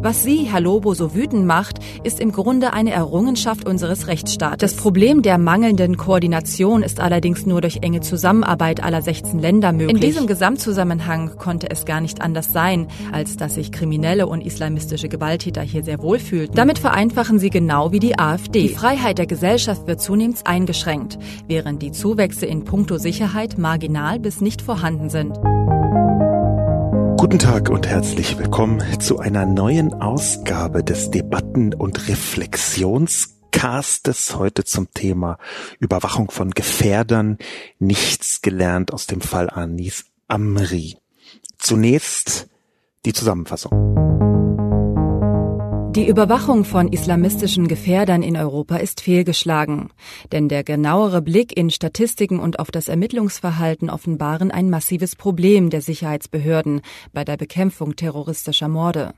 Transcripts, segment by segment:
Was Sie, Herr Lobo, so wütend macht, ist im Grunde eine Errungenschaft unseres Rechtsstaates. Das Problem der mangelnden Koordination ist allerdings nur durch enge Zusammenarbeit aller 16 Länder möglich. In diesem Gesamtzusammenhang konnte es gar nicht anders sein, als dass sich kriminelle und islamistische Gewalttäter hier sehr wohl fühlten. Damit vereinfachen sie genau wie die AfD. Die Freiheit der Gesellschaft wird zunehmend eingeschränkt, während die Zuwächse in puncto Sicherheit marginal bis nicht vorhanden sind. Guten Tag und herzlich willkommen zu einer neuen Ausgabe des Debatten- und Reflexionscastes heute zum Thema Überwachung von Gefährdern. Nichts gelernt aus dem Fall Anis Amri. Zunächst die Zusammenfassung. Die Überwachung von islamistischen Gefährdern in Europa ist fehlgeschlagen, denn der genauere Blick in Statistiken und auf das Ermittlungsverhalten offenbaren ein massives Problem der Sicherheitsbehörden bei der Bekämpfung terroristischer Morde.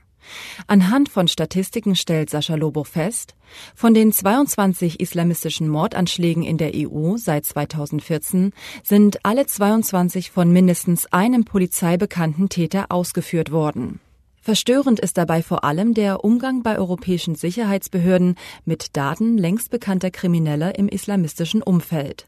Anhand von Statistiken stellt Sascha Lobo fest, von den 22 islamistischen Mordanschlägen in der EU seit 2014 sind alle 22 von mindestens einem polizeibekannten Täter ausgeführt worden. Verstörend ist dabei vor allem der Umgang bei europäischen Sicherheitsbehörden mit Daten längst bekannter Krimineller im islamistischen Umfeld.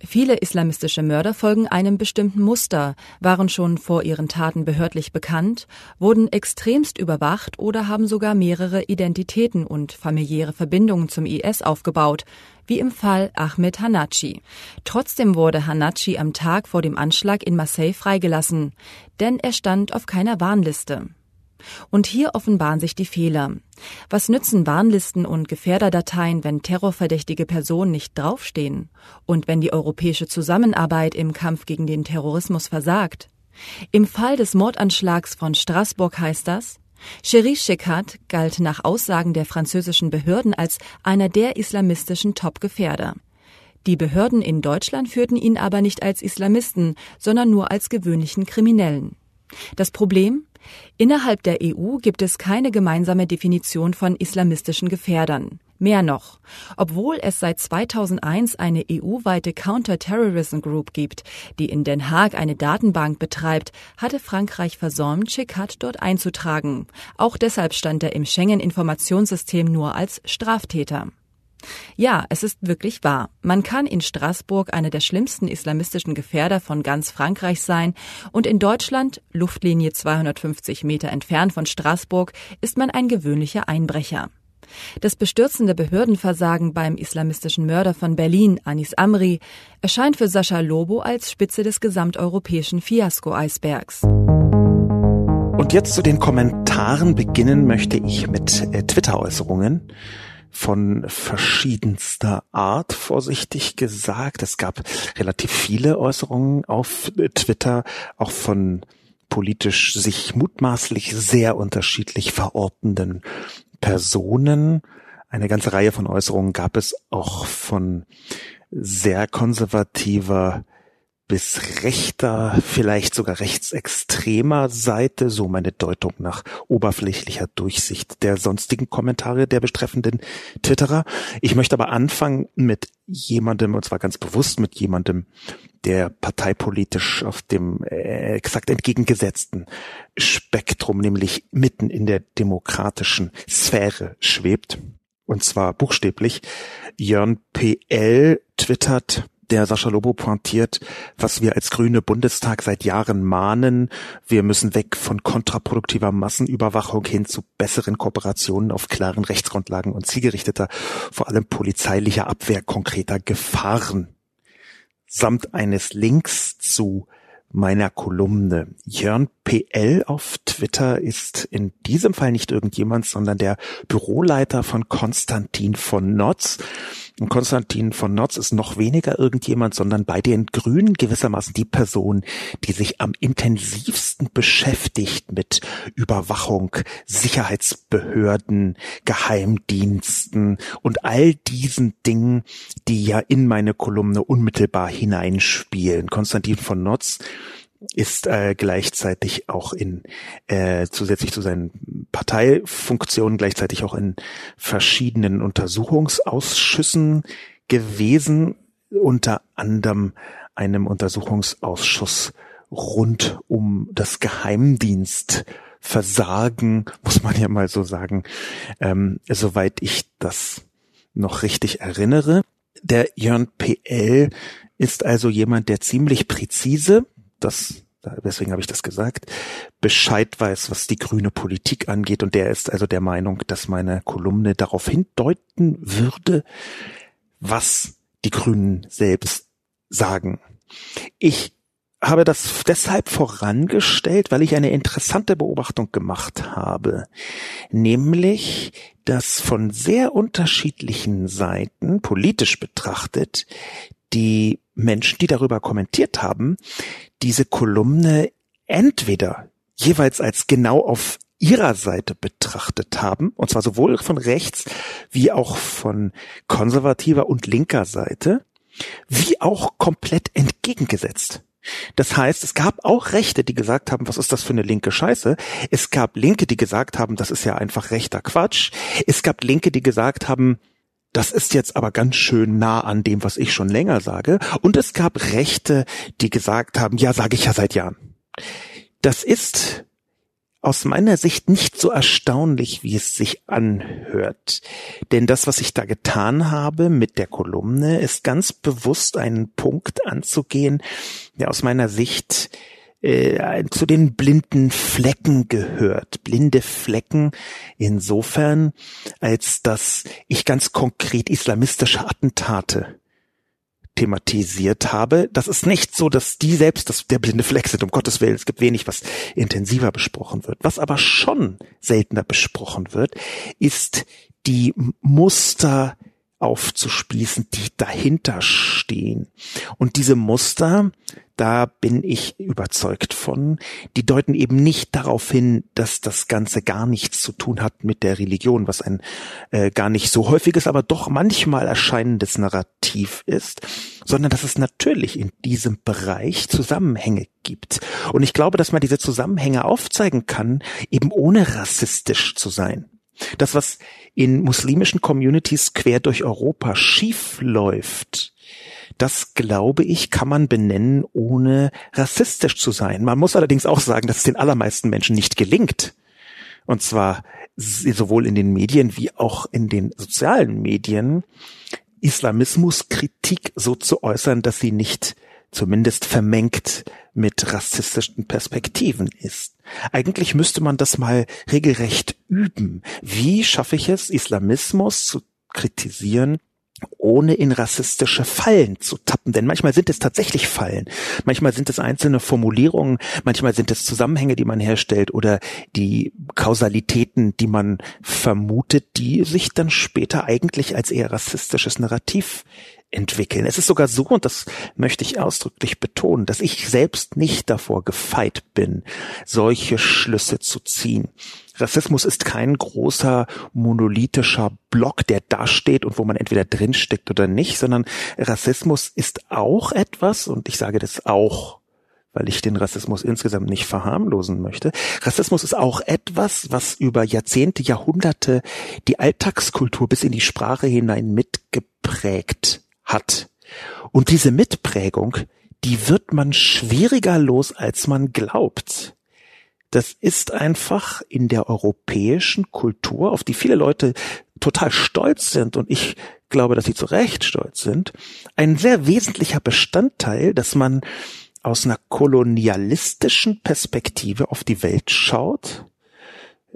Viele islamistische Mörder folgen einem bestimmten Muster, waren schon vor ihren Taten behördlich bekannt, wurden extremst überwacht oder haben sogar mehrere Identitäten und familiäre Verbindungen zum IS aufgebaut, wie im Fall Ahmed Hanachi. Trotzdem wurde Hanachi am Tag vor dem Anschlag in Marseille freigelassen, denn er stand auf keiner Warnliste. Und hier offenbaren sich die Fehler. Was nützen Warnlisten und Gefährderdateien, wenn terrorverdächtige Personen nicht draufstehen? Und wenn die europäische Zusammenarbeit im Kampf gegen den Terrorismus versagt? Im Fall des Mordanschlags von Straßburg heißt das, Cherie Shekat galt nach Aussagen der französischen Behörden als einer der islamistischen Top-Gefährder. Die Behörden in Deutschland führten ihn aber nicht als Islamisten, sondern nur als gewöhnlichen Kriminellen. Das Problem? Innerhalb der EU gibt es keine gemeinsame Definition von islamistischen Gefährdern. Mehr noch, obwohl es seit 2001 eine EU-weite Counter-Terrorism Group gibt, die in Den Haag eine Datenbank betreibt, hatte Frankreich versäumt, Chikat dort einzutragen. Auch deshalb stand er im Schengen-Informationssystem nur als Straftäter. Ja, es ist wirklich wahr. Man kann in Straßburg einer der schlimmsten islamistischen Gefährder von ganz Frankreich sein und in Deutschland, Luftlinie 250 Meter entfernt von Straßburg, ist man ein gewöhnlicher Einbrecher. Das bestürzende Behördenversagen beim islamistischen Mörder von Berlin, Anis Amri, erscheint für Sascha Lobo als Spitze des gesamteuropäischen Fiasko-Eisbergs. Und jetzt zu den Kommentaren beginnen möchte ich mit äh, Twitter-Äußerungen von verschiedenster Art, vorsichtig gesagt. Es gab relativ viele Äußerungen auf Twitter, auch von politisch sich mutmaßlich sehr unterschiedlich verortenden Personen. Eine ganze Reihe von Äußerungen gab es auch von sehr konservativer bis rechter, vielleicht sogar rechtsextremer Seite, so meine Deutung nach oberflächlicher Durchsicht der sonstigen Kommentare der betreffenden Twitterer. Ich möchte aber anfangen mit jemandem, und zwar ganz bewusst mit jemandem, der parteipolitisch auf dem äh, exakt entgegengesetzten Spektrum, nämlich mitten in der demokratischen Sphäre schwebt. Und zwar buchstäblich. Jörn PL twittert, der Sascha Lobo pointiert, was wir als Grüne Bundestag seit Jahren mahnen. Wir müssen weg von kontraproduktiver Massenüberwachung hin zu besseren Kooperationen auf klaren Rechtsgrundlagen und zielgerichteter, vor allem polizeilicher Abwehr konkreter Gefahren. Samt eines Links zu meiner Kolumne. Jörn PL auf Twitter ist in diesem Fall nicht irgendjemand, sondern der Büroleiter von Konstantin von Notz. Und Konstantin von Notz ist noch weniger irgendjemand, sondern bei den Grünen gewissermaßen die Person, die sich am intensivsten beschäftigt mit Überwachung, Sicherheitsbehörden, Geheimdiensten und all diesen Dingen, die ja in meine Kolumne unmittelbar hineinspielen. Konstantin von Notz ist äh, gleichzeitig auch in äh, zusätzlich zu seinen Parteifunktionen gleichzeitig auch in verschiedenen Untersuchungsausschüssen gewesen, unter anderem einem Untersuchungsausschuss rund um das Geheimdienstversagen, muss man ja mal so sagen, ähm, soweit ich das noch richtig erinnere. Der Jörn PL ist also jemand, der ziemlich präzise, das deswegen habe ich das gesagt, Bescheid weiß, was die grüne Politik angeht. Und der ist also der Meinung, dass meine Kolumne darauf hindeuten würde, was die Grünen selbst sagen. Ich habe das deshalb vorangestellt, weil ich eine interessante Beobachtung gemacht habe, nämlich, dass von sehr unterschiedlichen Seiten, politisch betrachtet, die Menschen, die darüber kommentiert haben, diese Kolumne entweder jeweils als genau auf ihrer Seite betrachtet haben, und zwar sowohl von rechts wie auch von konservativer und linker Seite, wie auch komplett entgegengesetzt. Das heißt, es gab auch Rechte, die gesagt haben, was ist das für eine linke Scheiße? Es gab Linke, die gesagt haben, das ist ja einfach rechter Quatsch. Es gab Linke, die gesagt haben, das ist jetzt aber ganz schön nah an dem, was ich schon länger sage. Und es gab Rechte, die gesagt haben, ja, sage ich ja seit Jahren. Das ist aus meiner Sicht nicht so erstaunlich, wie es sich anhört. Denn das, was ich da getan habe mit der Kolumne, ist ganz bewusst einen Punkt anzugehen, der aus meiner Sicht äh, zu den blinden Flecken gehört. Blinde Flecken insofern, als dass ich ganz konkret islamistische Attentate thematisiert habe. Das ist nicht so, dass die selbst das, der blinde Fleck sind, um Gottes Willen. Es gibt wenig, was intensiver besprochen wird. Was aber schon seltener besprochen wird, ist die Muster aufzuspießen, die dahinter stehen. Und diese Muster, da bin ich überzeugt von, die deuten eben nicht darauf hin, dass das Ganze gar nichts zu tun hat mit der Religion, was ein äh, gar nicht so häufiges, aber doch manchmal erscheinendes Narrativ ist, sondern dass es natürlich in diesem Bereich Zusammenhänge gibt. Und ich glaube, dass man diese Zusammenhänge aufzeigen kann, eben ohne rassistisch zu sein. Das, was in muslimischen Communities quer durch Europa schief läuft, das glaube ich, kann man benennen, ohne rassistisch zu sein. Man muss allerdings auch sagen, dass es den allermeisten Menschen nicht gelingt. Und zwar sowohl in den Medien wie auch in den sozialen Medien Islamismuskritik so zu äußern, dass sie nicht zumindest vermengt mit rassistischen Perspektiven ist. Eigentlich müsste man das mal regelrecht üben. Wie schaffe ich es, Islamismus zu kritisieren, ohne in rassistische Fallen zu tappen. Denn manchmal sind es tatsächlich Fallen. Manchmal sind es einzelne Formulierungen, manchmal sind es Zusammenhänge, die man herstellt oder die Kausalitäten, die man vermutet, die sich dann später eigentlich als eher rassistisches Narrativ entwickeln. Es ist sogar so, und das möchte ich ausdrücklich betonen, dass ich selbst nicht davor gefeit bin, solche Schlüsse zu ziehen. Rassismus ist kein großer monolithischer Block, der da steht und wo man entweder drinsteckt oder nicht, sondern Rassismus ist auch etwas, und ich sage das auch weil ich den Rassismus insgesamt nicht verharmlosen möchte. Rassismus ist auch etwas, was über Jahrzehnte, Jahrhunderte die Alltagskultur bis in die Sprache hinein mitgeprägt hat. Und diese Mitprägung, die wird man schwieriger los, als man glaubt. Das ist einfach in der europäischen Kultur, auf die viele Leute total stolz sind und ich glaube, dass sie zu Recht stolz sind, ein sehr wesentlicher Bestandteil, dass man aus einer kolonialistischen Perspektive auf die Welt schaut,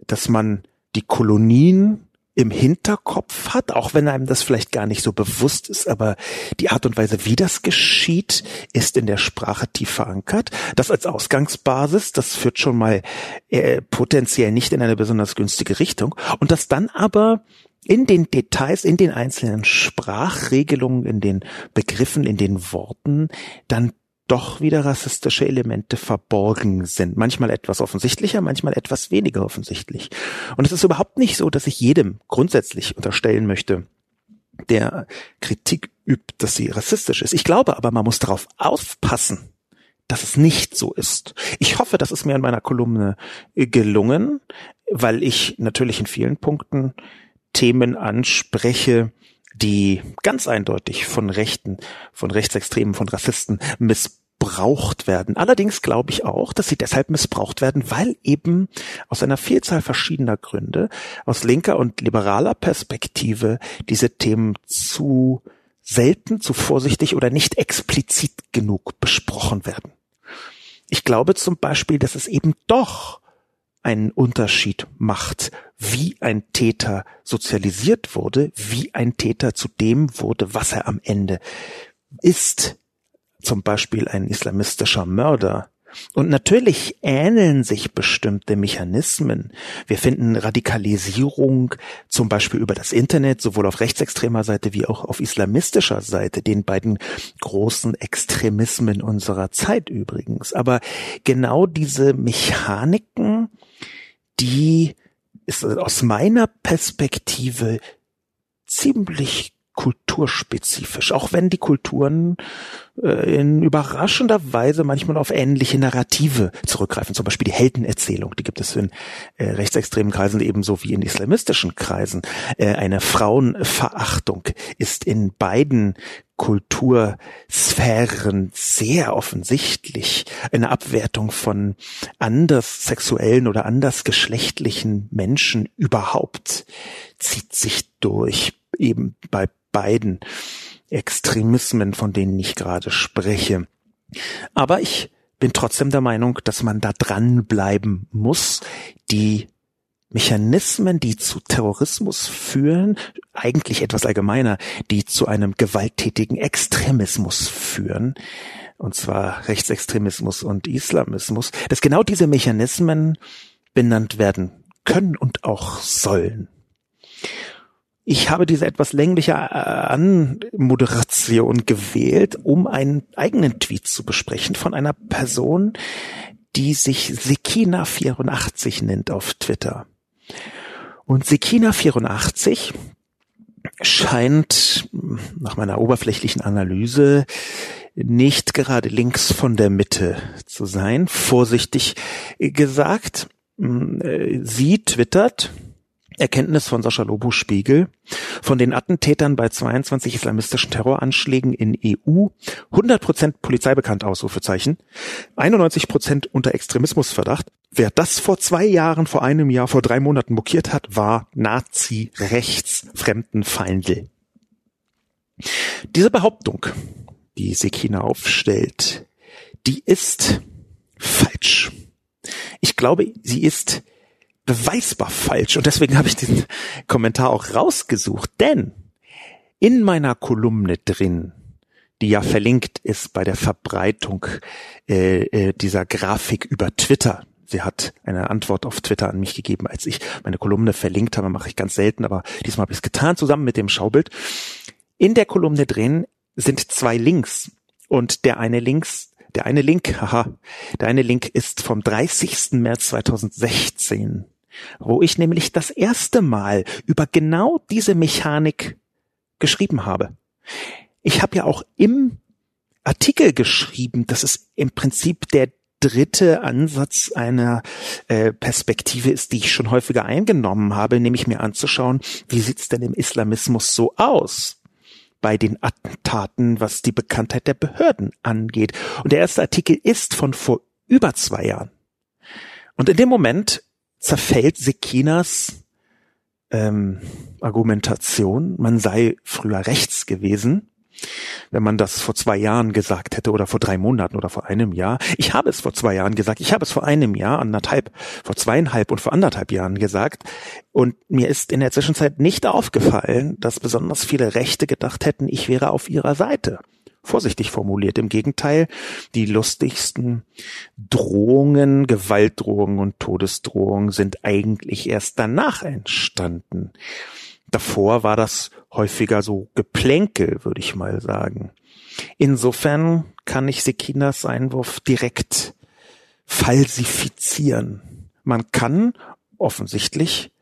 dass man die Kolonien im Hinterkopf hat, auch wenn einem das vielleicht gar nicht so bewusst ist, aber die Art und Weise, wie das geschieht, ist in der Sprache tief verankert. Das als Ausgangsbasis, das führt schon mal äh, potenziell nicht in eine besonders günstige Richtung. Und das dann aber in den Details, in den einzelnen Sprachregelungen, in den Begriffen, in den Worten dann doch wieder rassistische Elemente verborgen sind. Manchmal etwas offensichtlicher, manchmal etwas weniger offensichtlich. Und es ist überhaupt nicht so, dass ich jedem grundsätzlich unterstellen möchte, der Kritik übt, dass sie rassistisch ist. Ich glaube aber, man muss darauf aufpassen, dass es nicht so ist. Ich hoffe, das ist mir in meiner Kolumne äh, gelungen, weil ich natürlich in vielen Punkten Themen anspreche, die ganz eindeutig von Rechten, von Rechtsextremen, von Rassisten missbraucht werden. Allerdings glaube ich auch, dass sie deshalb missbraucht werden, weil eben aus einer Vielzahl verschiedener Gründe, aus linker und liberaler Perspektive diese Themen zu selten, zu vorsichtig oder nicht explizit genug besprochen werden. Ich glaube zum Beispiel, dass es eben doch einen Unterschied macht, wie ein Täter sozialisiert wurde, wie ein Täter zu dem wurde, was er am Ende ist. Zum Beispiel ein islamistischer Mörder und natürlich ähneln sich bestimmte Mechanismen. Wir finden Radikalisierung zum Beispiel über das Internet, sowohl auf rechtsextremer Seite wie auch auf islamistischer Seite, den beiden großen Extremismen unserer Zeit übrigens. Aber genau diese Mechaniken, die ist aus meiner Perspektive ziemlich kulturspezifisch, auch wenn die Kulturen äh, in überraschender Weise manchmal auf ähnliche Narrative zurückgreifen. Zum Beispiel die Heldenerzählung, die gibt es in äh, rechtsextremen Kreisen ebenso wie in islamistischen Kreisen. Äh, eine Frauenverachtung ist in beiden Kultursphären sehr offensichtlich eine Abwertung von anders sexuellen oder anders geschlechtlichen Menschen überhaupt zieht sich durch eben bei beiden Extremismen, von denen ich gerade spreche. Aber ich bin trotzdem der Meinung, dass man da dranbleiben muss, die Mechanismen, die zu Terrorismus führen, eigentlich etwas allgemeiner, die zu einem gewalttätigen Extremismus führen, und zwar Rechtsextremismus und Islamismus, dass genau diese Mechanismen benannt werden können und auch sollen. Ich habe diese etwas längliche äh, Anmoderation gewählt, um einen eigenen Tweet zu besprechen von einer Person, die sich Sekina84 nennt auf Twitter. Und Sekina84 scheint nach meiner oberflächlichen Analyse nicht gerade links von der Mitte zu sein. Vorsichtig gesagt, äh, sie twittert, Erkenntnis von Sascha Lobo Spiegel. Von den Attentätern bei 22 islamistischen Terroranschlägen in EU 100% Polizei bekannt, Ausrufezeichen. 91% unter Extremismusverdacht. Wer das vor zwei Jahren, vor einem Jahr, vor drei Monaten mokiert hat, war Nazi-Rechtsfremdenfeindel. Diese Behauptung, die Sekina aufstellt, die ist falsch. Ich glaube, sie ist beweisbar falsch. Und deswegen habe ich diesen Kommentar auch rausgesucht. Denn in meiner Kolumne drin, die ja verlinkt ist bei der Verbreitung äh, äh, dieser Grafik über Twitter. Sie hat eine Antwort auf Twitter an mich gegeben, als ich meine Kolumne verlinkt habe. Mache ich ganz selten, aber diesmal habe ich es getan, zusammen mit dem Schaubild. In der Kolumne drin sind zwei Links. Und der eine Links, der eine Link, haha, der eine Link ist vom 30. März 2016 wo ich nämlich das erste Mal über genau diese Mechanik geschrieben habe. Ich habe ja auch im Artikel geschrieben, dass es im Prinzip der dritte Ansatz einer äh, Perspektive ist, die ich schon häufiger eingenommen habe, nämlich mir anzuschauen, wie sieht's denn im Islamismus so aus? bei den Attentaten, was die Bekanntheit der Behörden angeht. Und der erste Artikel ist von vor über zwei Jahren. Und in dem Moment zerfällt Sekinas ähm, Argumentation, man sei früher rechts gewesen, wenn man das vor zwei Jahren gesagt hätte oder vor drei Monaten oder vor einem Jahr. Ich habe es vor zwei Jahren gesagt, ich habe es vor einem Jahr, anderthalb, vor zweieinhalb und vor anderthalb Jahren gesagt. Und mir ist in der Zwischenzeit nicht aufgefallen, dass besonders viele Rechte gedacht hätten, ich wäre auf ihrer Seite vorsichtig formuliert. Im Gegenteil, die lustigsten Drohungen, Gewaltdrohungen und Todesdrohungen sind eigentlich erst danach entstanden. Davor war das häufiger so Geplänkel, würde ich mal sagen. Insofern kann ich Sekinas Einwurf direkt falsifizieren. Man kann offensichtlich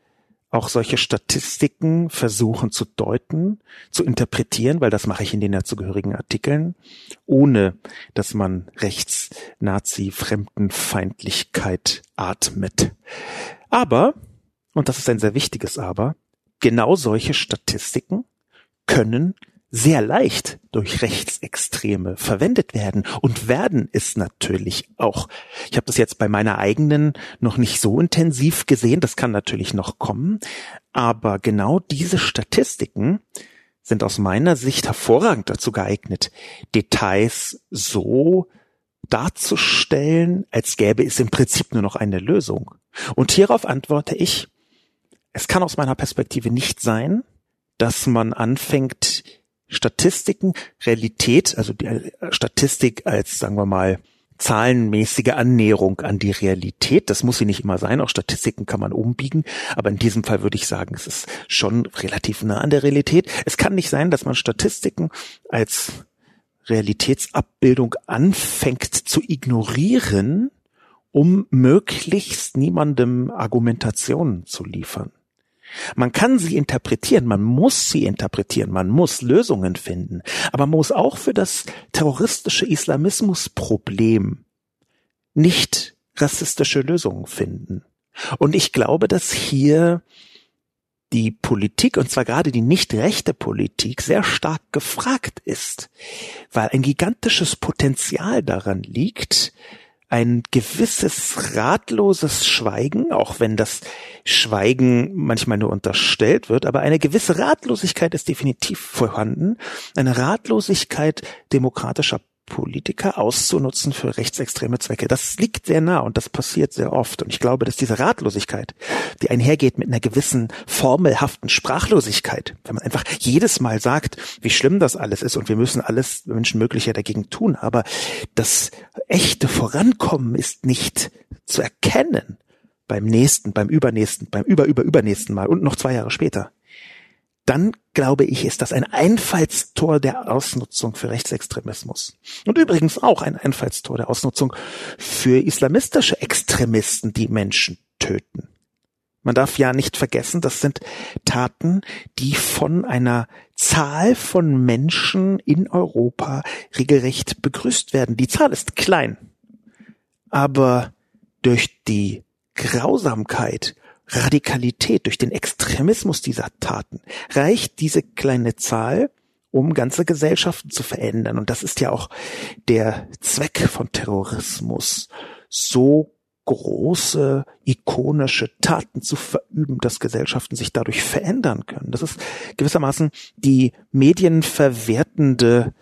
auch solche Statistiken versuchen zu deuten, zu interpretieren, weil das mache ich in den dazugehörigen Artikeln, ohne dass man rechts Nazi Fremdenfeindlichkeit atmet. Aber, und das ist ein sehr wichtiges Aber, genau solche Statistiken können sehr leicht durch Rechtsextreme verwendet werden und werden es natürlich auch. Ich habe das jetzt bei meiner eigenen noch nicht so intensiv gesehen, das kann natürlich noch kommen, aber genau diese Statistiken sind aus meiner Sicht hervorragend dazu geeignet, Details so darzustellen, als gäbe es im Prinzip nur noch eine Lösung. Und hierauf antworte ich, es kann aus meiner Perspektive nicht sein, dass man anfängt, Statistiken, Realität, also die äh, Statistik als, sagen wir mal, zahlenmäßige Annäherung an die Realität. Das muss sie nicht immer sein. Auch Statistiken kann man umbiegen. Aber in diesem Fall würde ich sagen, es ist schon relativ nah an der Realität. Es kann nicht sein, dass man Statistiken als Realitätsabbildung anfängt zu ignorieren, um möglichst niemandem Argumentationen zu liefern. Man kann sie interpretieren, man muss sie interpretieren, man muss Lösungen finden, aber man muss auch für das terroristische Islamismusproblem nicht rassistische Lösungen finden. Und ich glaube, dass hier die Politik, und zwar gerade die nicht rechte Politik, sehr stark gefragt ist, weil ein gigantisches Potenzial daran liegt, ein gewisses ratloses Schweigen, auch wenn das Schweigen manchmal nur unterstellt wird, aber eine gewisse Ratlosigkeit ist definitiv vorhanden, eine Ratlosigkeit demokratischer Politiker auszunutzen für rechtsextreme Zwecke. Das liegt sehr nah und das passiert sehr oft. Und ich glaube, dass diese Ratlosigkeit, die einhergeht mit einer gewissen formelhaften Sprachlosigkeit, wenn man einfach jedes Mal sagt, wie schlimm das alles ist und wir müssen alles Menschenmögliche dagegen tun, aber das echte Vorankommen ist nicht zu erkennen beim nächsten, beim übernächsten, beim über, über, übernächsten Mal und noch zwei Jahre später dann glaube ich, ist das ein Einfallstor der Ausnutzung für Rechtsextremismus. Und übrigens auch ein Einfallstor der Ausnutzung für islamistische Extremisten, die Menschen töten. Man darf ja nicht vergessen, das sind Taten, die von einer Zahl von Menschen in Europa regelrecht begrüßt werden. Die Zahl ist klein, aber durch die Grausamkeit Radikalität, durch den Extremismus dieser Taten reicht diese kleine Zahl, um ganze Gesellschaften zu verändern. Und das ist ja auch der Zweck von Terrorismus, so große, ikonische Taten zu verüben, dass Gesellschaften sich dadurch verändern können. Das ist gewissermaßen die medienverwertende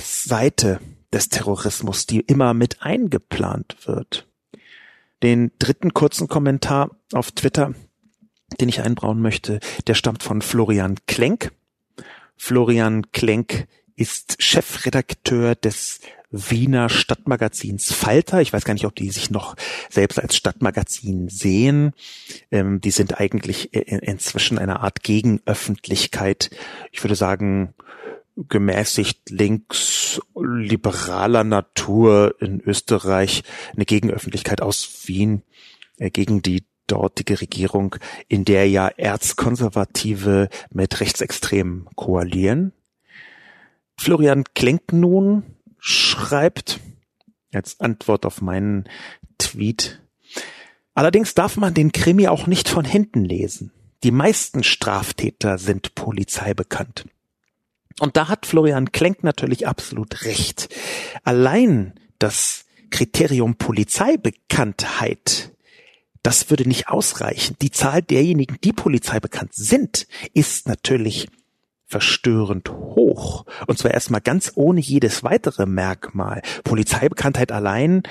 Seite des Terrorismus, die immer mit eingeplant wird. Den dritten kurzen Kommentar auf Twitter, den ich einbrauen möchte, der stammt von Florian Klenk. Florian Klenk ist Chefredakteur des Wiener Stadtmagazins Falter. Ich weiß gar nicht, ob die sich noch selbst als Stadtmagazin sehen. Ähm, die sind eigentlich inzwischen eine Art Gegenöffentlichkeit. Ich würde sagen, gemäßigt links liberaler Natur in Österreich eine Gegenöffentlichkeit aus Wien äh, gegen die dortige Regierung, in der ja Erzkonservative mit Rechtsextremen koalieren. Florian Klenk nun schreibt als Antwort auf meinen Tweet. Allerdings darf man den Krimi auch nicht von hinten lesen. Die meisten Straftäter sind polizeibekannt. Und da hat Florian Klenk natürlich absolut recht. Allein das Kriterium Polizeibekanntheit, das würde nicht ausreichen. Die Zahl derjenigen, die polizeibekannt sind, ist natürlich verstörend hoch. Und zwar erstmal ganz ohne jedes weitere Merkmal. Polizeibekanntheit allein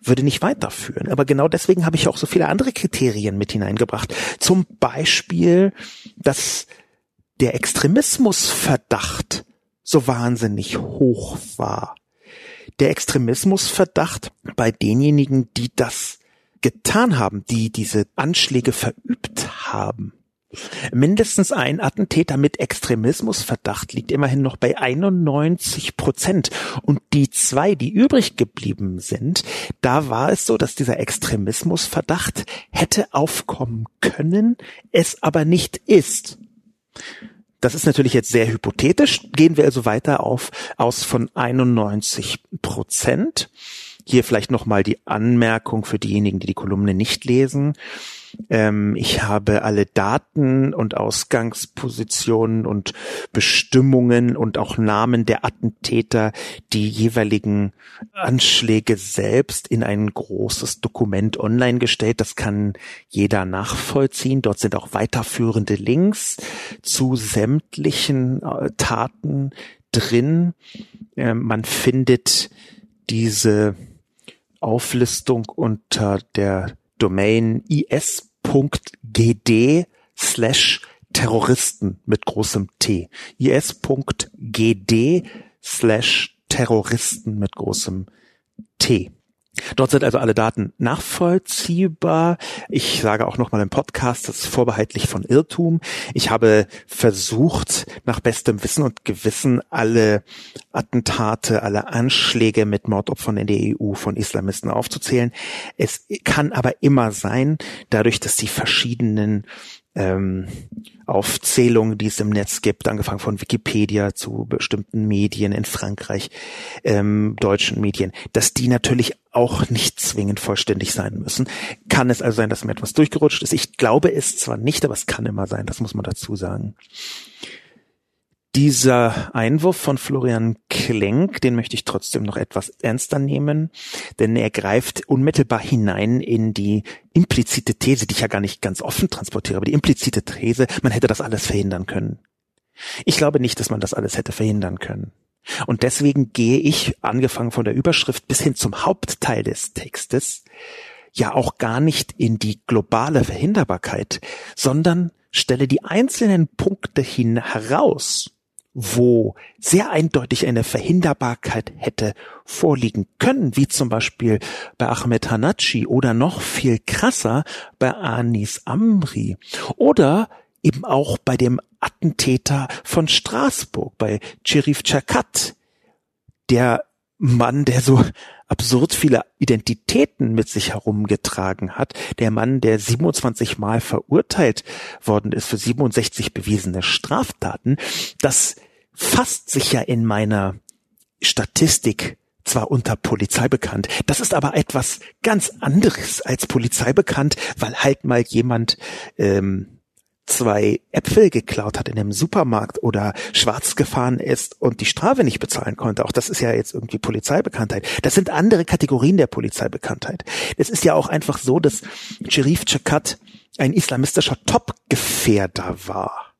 würde nicht weiterführen. Aber genau deswegen habe ich auch so viele andere Kriterien mit hineingebracht. Zum Beispiel, dass der Extremismusverdacht so wahnsinnig hoch war. Der Extremismusverdacht bei denjenigen, die das getan haben, die diese Anschläge verübt haben, Mindestens ein Attentäter mit Extremismusverdacht liegt immerhin noch bei 91 Prozent. Und die zwei, die übrig geblieben sind, da war es so, dass dieser Extremismusverdacht hätte aufkommen können, es aber nicht ist. Das ist natürlich jetzt sehr hypothetisch. Gehen wir also weiter auf, aus von 91 Prozent. Hier vielleicht nochmal die Anmerkung für diejenigen, die die Kolumne nicht lesen. Ähm, ich habe alle Daten und Ausgangspositionen und Bestimmungen und auch Namen der Attentäter, die jeweiligen Anschläge selbst in ein großes Dokument online gestellt. Das kann jeder nachvollziehen. Dort sind auch weiterführende Links zu sämtlichen äh, Taten drin. Ähm, man findet diese Auflistung unter der Domain is.gd slash Terroristen mit großem T. is.gd slash Terroristen mit großem T. Dort sind also alle Daten nachvollziehbar. Ich sage auch nochmal im Podcast, das ist vorbehaltlich von Irrtum. Ich habe versucht, nach bestem Wissen und Gewissen alle Attentate, alle Anschläge mit Mordopfern in der EU von Islamisten aufzuzählen. Es kann aber immer sein, dadurch, dass die verschiedenen ähm, Aufzählungen, die es im Netz gibt, angefangen von Wikipedia zu bestimmten Medien in Frankreich, ähm, deutschen Medien, dass die natürlich auch nicht zwingend vollständig sein müssen. Kann es also sein, dass mir etwas durchgerutscht ist? Ich glaube es zwar nicht, aber es kann immer sein, das muss man dazu sagen. Dieser Einwurf von Florian Klenk, den möchte ich trotzdem noch etwas ernster nehmen, denn er greift unmittelbar hinein in die implizite These, die ich ja gar nicht ganz offen transportiere, aber die implizite These, man hätte das alles verhindern können. Ich glaube nicht, dass man das alles hätte verhindern können. Und deswegen gehe ich, angefangen von der Überschrift bis hin zum Hauptteil des Textes, ja auch gar nicht in die globale Verhinderbarkeit, sondern stelle die einzelnen Punkte hin heraus, wo sehr eindeutig eine Verhinderbarkeit hätte vorliegen können, wie zum Beispiel bei Ahmed Hanachi oder noch viel krasser bei Anis Amri oder eben auch bei dem Attentäter von Straßburg, bei Cherif Chakat, der Mann, der so absurd viele Identitäten mit sich herumgetragen hat, der Mann, der 27 Mal verurteilt worden ist für 67 bewiesene Straftaten, das fasst sich ja in meiner Statistik zwar unter Polizei bekannt, das ist aber etwas ganz anderes als Polizei bekannt, weil halt mal jemand ähm, zwei Äpfel geklaut hat in einem Supermarkt oder schwarz gefahren ist und die Strafe nicht bezahlen konnte. Auch das ist ja jetzt irgendwie Polizeibekanntheit. Das sind andere Kategorien der Polizeibekanntheit. Es ist ja auch einfach so, dass Sherif Chakat ein islamistischer Top-Gefährder war.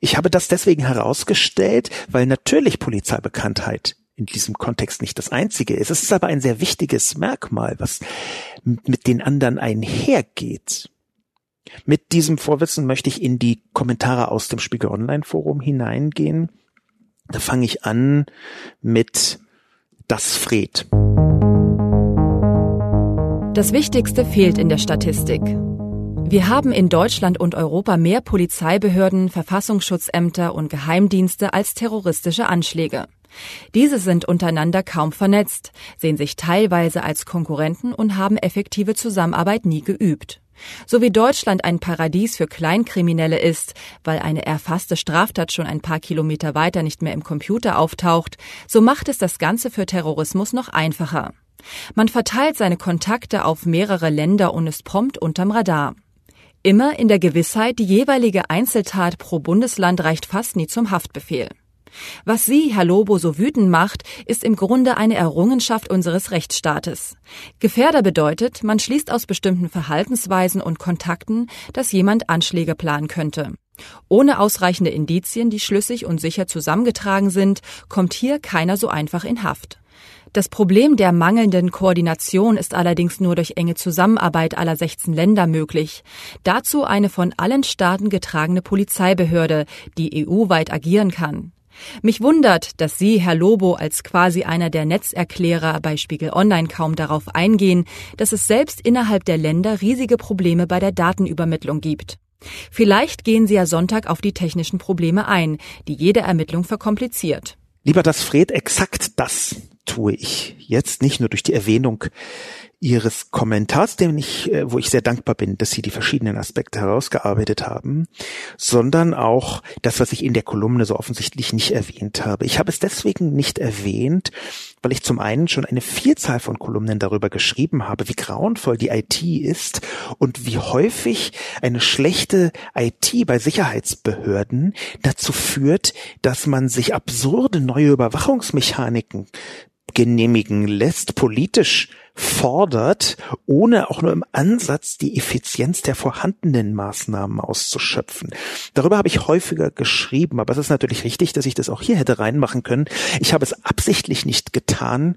Ich habe das deswegen herausgestellt, weil natürlich Polizeibekanntheit in diesem Kontext nicht das einzige ist. Es ist aber ein sehr wichtiges Merkmal, was mit den anderen einhergeht. Mit diesem Vorwissen möchte ich in die Kommentare aus dem Spiegel Online Forum hineingehen. Da fange ich an mit das Fred. Das Wichtigste fehlt in der Statistik. Wir haben in Deutschland und Europa mehr Polizeibehörden, Verfassungsschutzämter und Geheimdienste als terroristische Anschläge. Diese sind untereinander kaum vernetzt, sehen sich teilweise als Konkurrenten und haben effektive Zusammenarbeit nie geübt. So wie Deutschland ein Paradies für Kleinkriminelle ist, weil eine erfasste Straftat schon ein paar Kilometer weiter nicht mehr im Computer auftaucht, so macht es das Ganze für Terrorismus noch einfacher. Man verteilt seine Kontakte auf mehrere Länder und ist prompt unterm Radar. Immer in der Gewissheit, die jeweilige Einzeltat pro Bundesland reicht fast nie zum Haftbefehl. Was Sie, Herr Lobo, so wütend macht, ist im Grunde eine Errungenschaft unseres Rechtsstaates. Gefährder bedeutet, man schließt aus bestimmten Verhaltensweisen und Kontakten, dass jemand Anschläge planen könnte. Ohne ausreichende Indizien, die schlüssig und sicher zusammengetragen sind, kommt hier keiner so einfach in Haft. Das Problem der mangelnden Koordination ist allerdings nur durch enge Zusammenarbeit aller 16 Länder möglich. Dazu eine von allen Staaten getragene Polizeibehörde, die EU-weit agieren kann. Mich wundert, dass Sie, Herr Lobo, als quasi einer der Netzerklärer bei Spiegel Online kaum darauf eingehen, dass es selbst innerhalb der Länder riesige Probleme bei der Datenübermittlung gibt. Vielleicht gehen Sie ja Sonntag auf die technischen Probleme ein, die jede Ermittlung verkompliziert. Lieber das Fred, exakt das tue ich jetzt nicht nur durch die Erwähnung Ihres Kommentars, den ich, äh, wo ich sehr dankbar bin, dass Sie die verschiedenen Aspekte herausgearbeitet haben, sondern auch das, was ich in der Kolumne so offensichtlich nicht erwähnt habe. Ich habe es deswegen nicht erwähnt, weil ich zum einen schon eine Vielzahl von Kolumnen darüber geschrieben habe, wie grauenvoll die IT ist und wie häufig eine schlechte IT bei Sicherheitsbehörden dazu führt, dass man sich absurde neue Überwachungsmechaniken genehmigen lässt, politisch fordert, ohne auch nur im Ansatz die Effizienz der vorhandenen Maßnahmen auszuschöpfen. Darüber habe ich häufiger geschrieben, aber es ist natürlich richtig, dass ich das auch hier hätte reinmachen können. Ich habe es absichtlich nicht getan,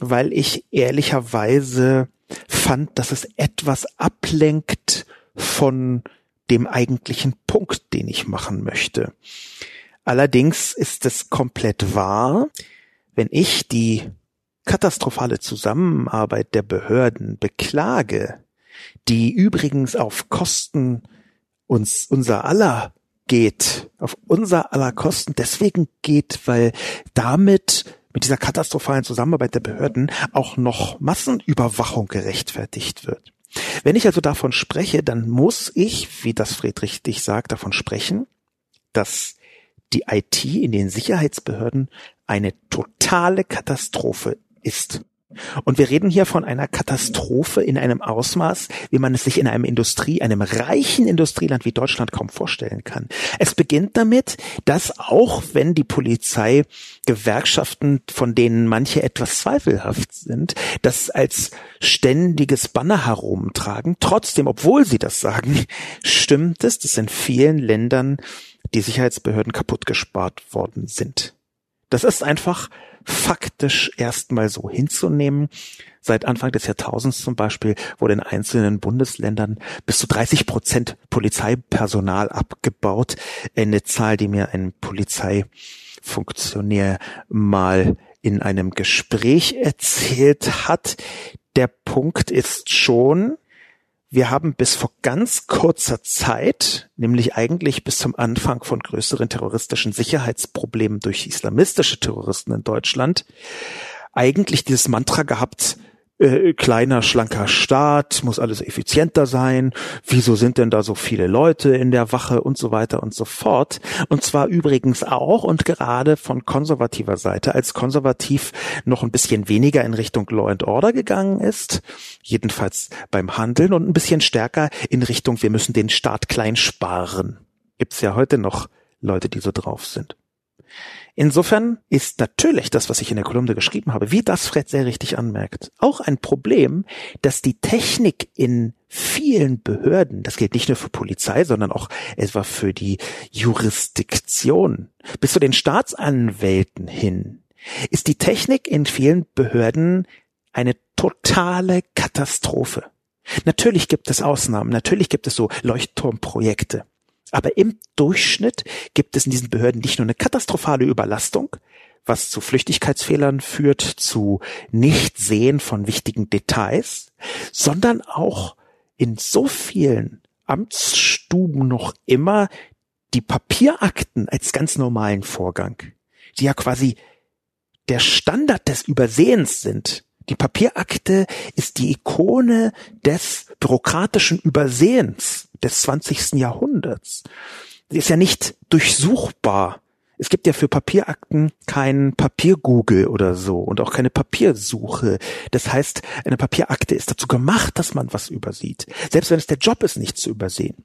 weil ich ehrlicherweise fand, dass es etwas ablenkt von dem eigentlichen Punkt, den ich machen möchte. Allerdings ist es komplett wahr, wenn ich die katastrophale Zusammenarbeit der Behörden beklage, die übrigens auf Kosten uns unser aller geht, auf unser aller Kosten deswegen geht, weil damit mit dieser katastrophalen Zusammenarbeit der Behörden auch noch Massenüberwachung gerechtfertigt wird. Wenn ich also davon spreche, dann muss ich, wie das Friedrich richtig sagt, davon sprechen, dass die IT in den Sicherheitsbehörden eine totale Katastrophe ist. Und wir reden hier von einer Katastrophe in einem Ausmaß, wie man es sich in einem Industrie, einem reichen Industrieland wie Deutschland kaum vorstellen kann. Es beginnt damit, dass auch wenn die Polizei Gewerkschaften, von denen manche etwas zweifelhaft sind, das als ständiges Banner herumtragen, trotzdem, obwohl sie das sagen, stimmt es, dass in vielen Ländern die Sicherheitsbehörden kaputt gespart worden sind. Das ist einfach faktisch erstmal so hinzunehmen. Seit Anfang des Jahrtausends zum Beispiel wurde in einzelnen Bundesländern bis zu 30 Prozent Polizeipersonal abgebaut. Eine Zahl, die mir ein Polizeifunktionär mal in einem Gespräch erzählt hat. Der Punkt ist schon, wir haben bis vor ganz kurzer Zeit, nämlich eigentlich bis zum Anfang von größeren terroristischen Sicherheitsproblemen durch islamistische Terroristen in Deutschland, eigentlich dieses Mantra gehabt, äh, kleiner, schlanker Staat, muss alles effizienter sein, wieso sind denn da so viele Leute in der Wache und so weiter und so fort. Und zwar übrigens auch und gerade von konservativer Seite, als konservativ noch ein bisschen weniger in Richtung Law and Order gegangen ist, jedenfalls beim Handeln und ein bisschen stärker in Richtung, wir müssen den Staat klein sparen. Gibt's ja heute noch Leute, die so drauf sind. Insofern ist natürlich das, was ich in der Kolumne geschrieben habe, wie das Fred sehr richtig anmerkt, auch ein Problem, dass die Technik in vielen Behörden, das gilt nicht nur für Polizei, sondern auch etwa für die Jurisdiktion, bis zu den Staatsanwälten hin, ist die Technik in vielen Behörden eine totale Katastrophe. Natürlich gibt es Ausnahmen, natürlich gibt es so Leuchtturmprojekte. Aber im Durchschnitt gibt es in diesen Behörden nicht nur eine katastrophale Überlastung, was zu Flüchtigkeitsfehlern führt, zu Nichtsehen von wichtigen Details, sondern auch in so vielen Amtsstuben noch immer die Papierakten als ganz normalen Vorgang, die ja quasi der Standard des Übersehens sind. Die Papierakte ist die Ikone des bürokratischen Übersehens des 20. Jahrhunderts. Sie ist ja nicht durchsuchbar. Es gibt ja für Papierakten kein Papiergoogle oder so und auch keine Papiersuche. Das heißt, eine Papierakte ist dazu gemacht, dass man was übersieht. Selbst wenn es der Job ist, nichts zu übersehen.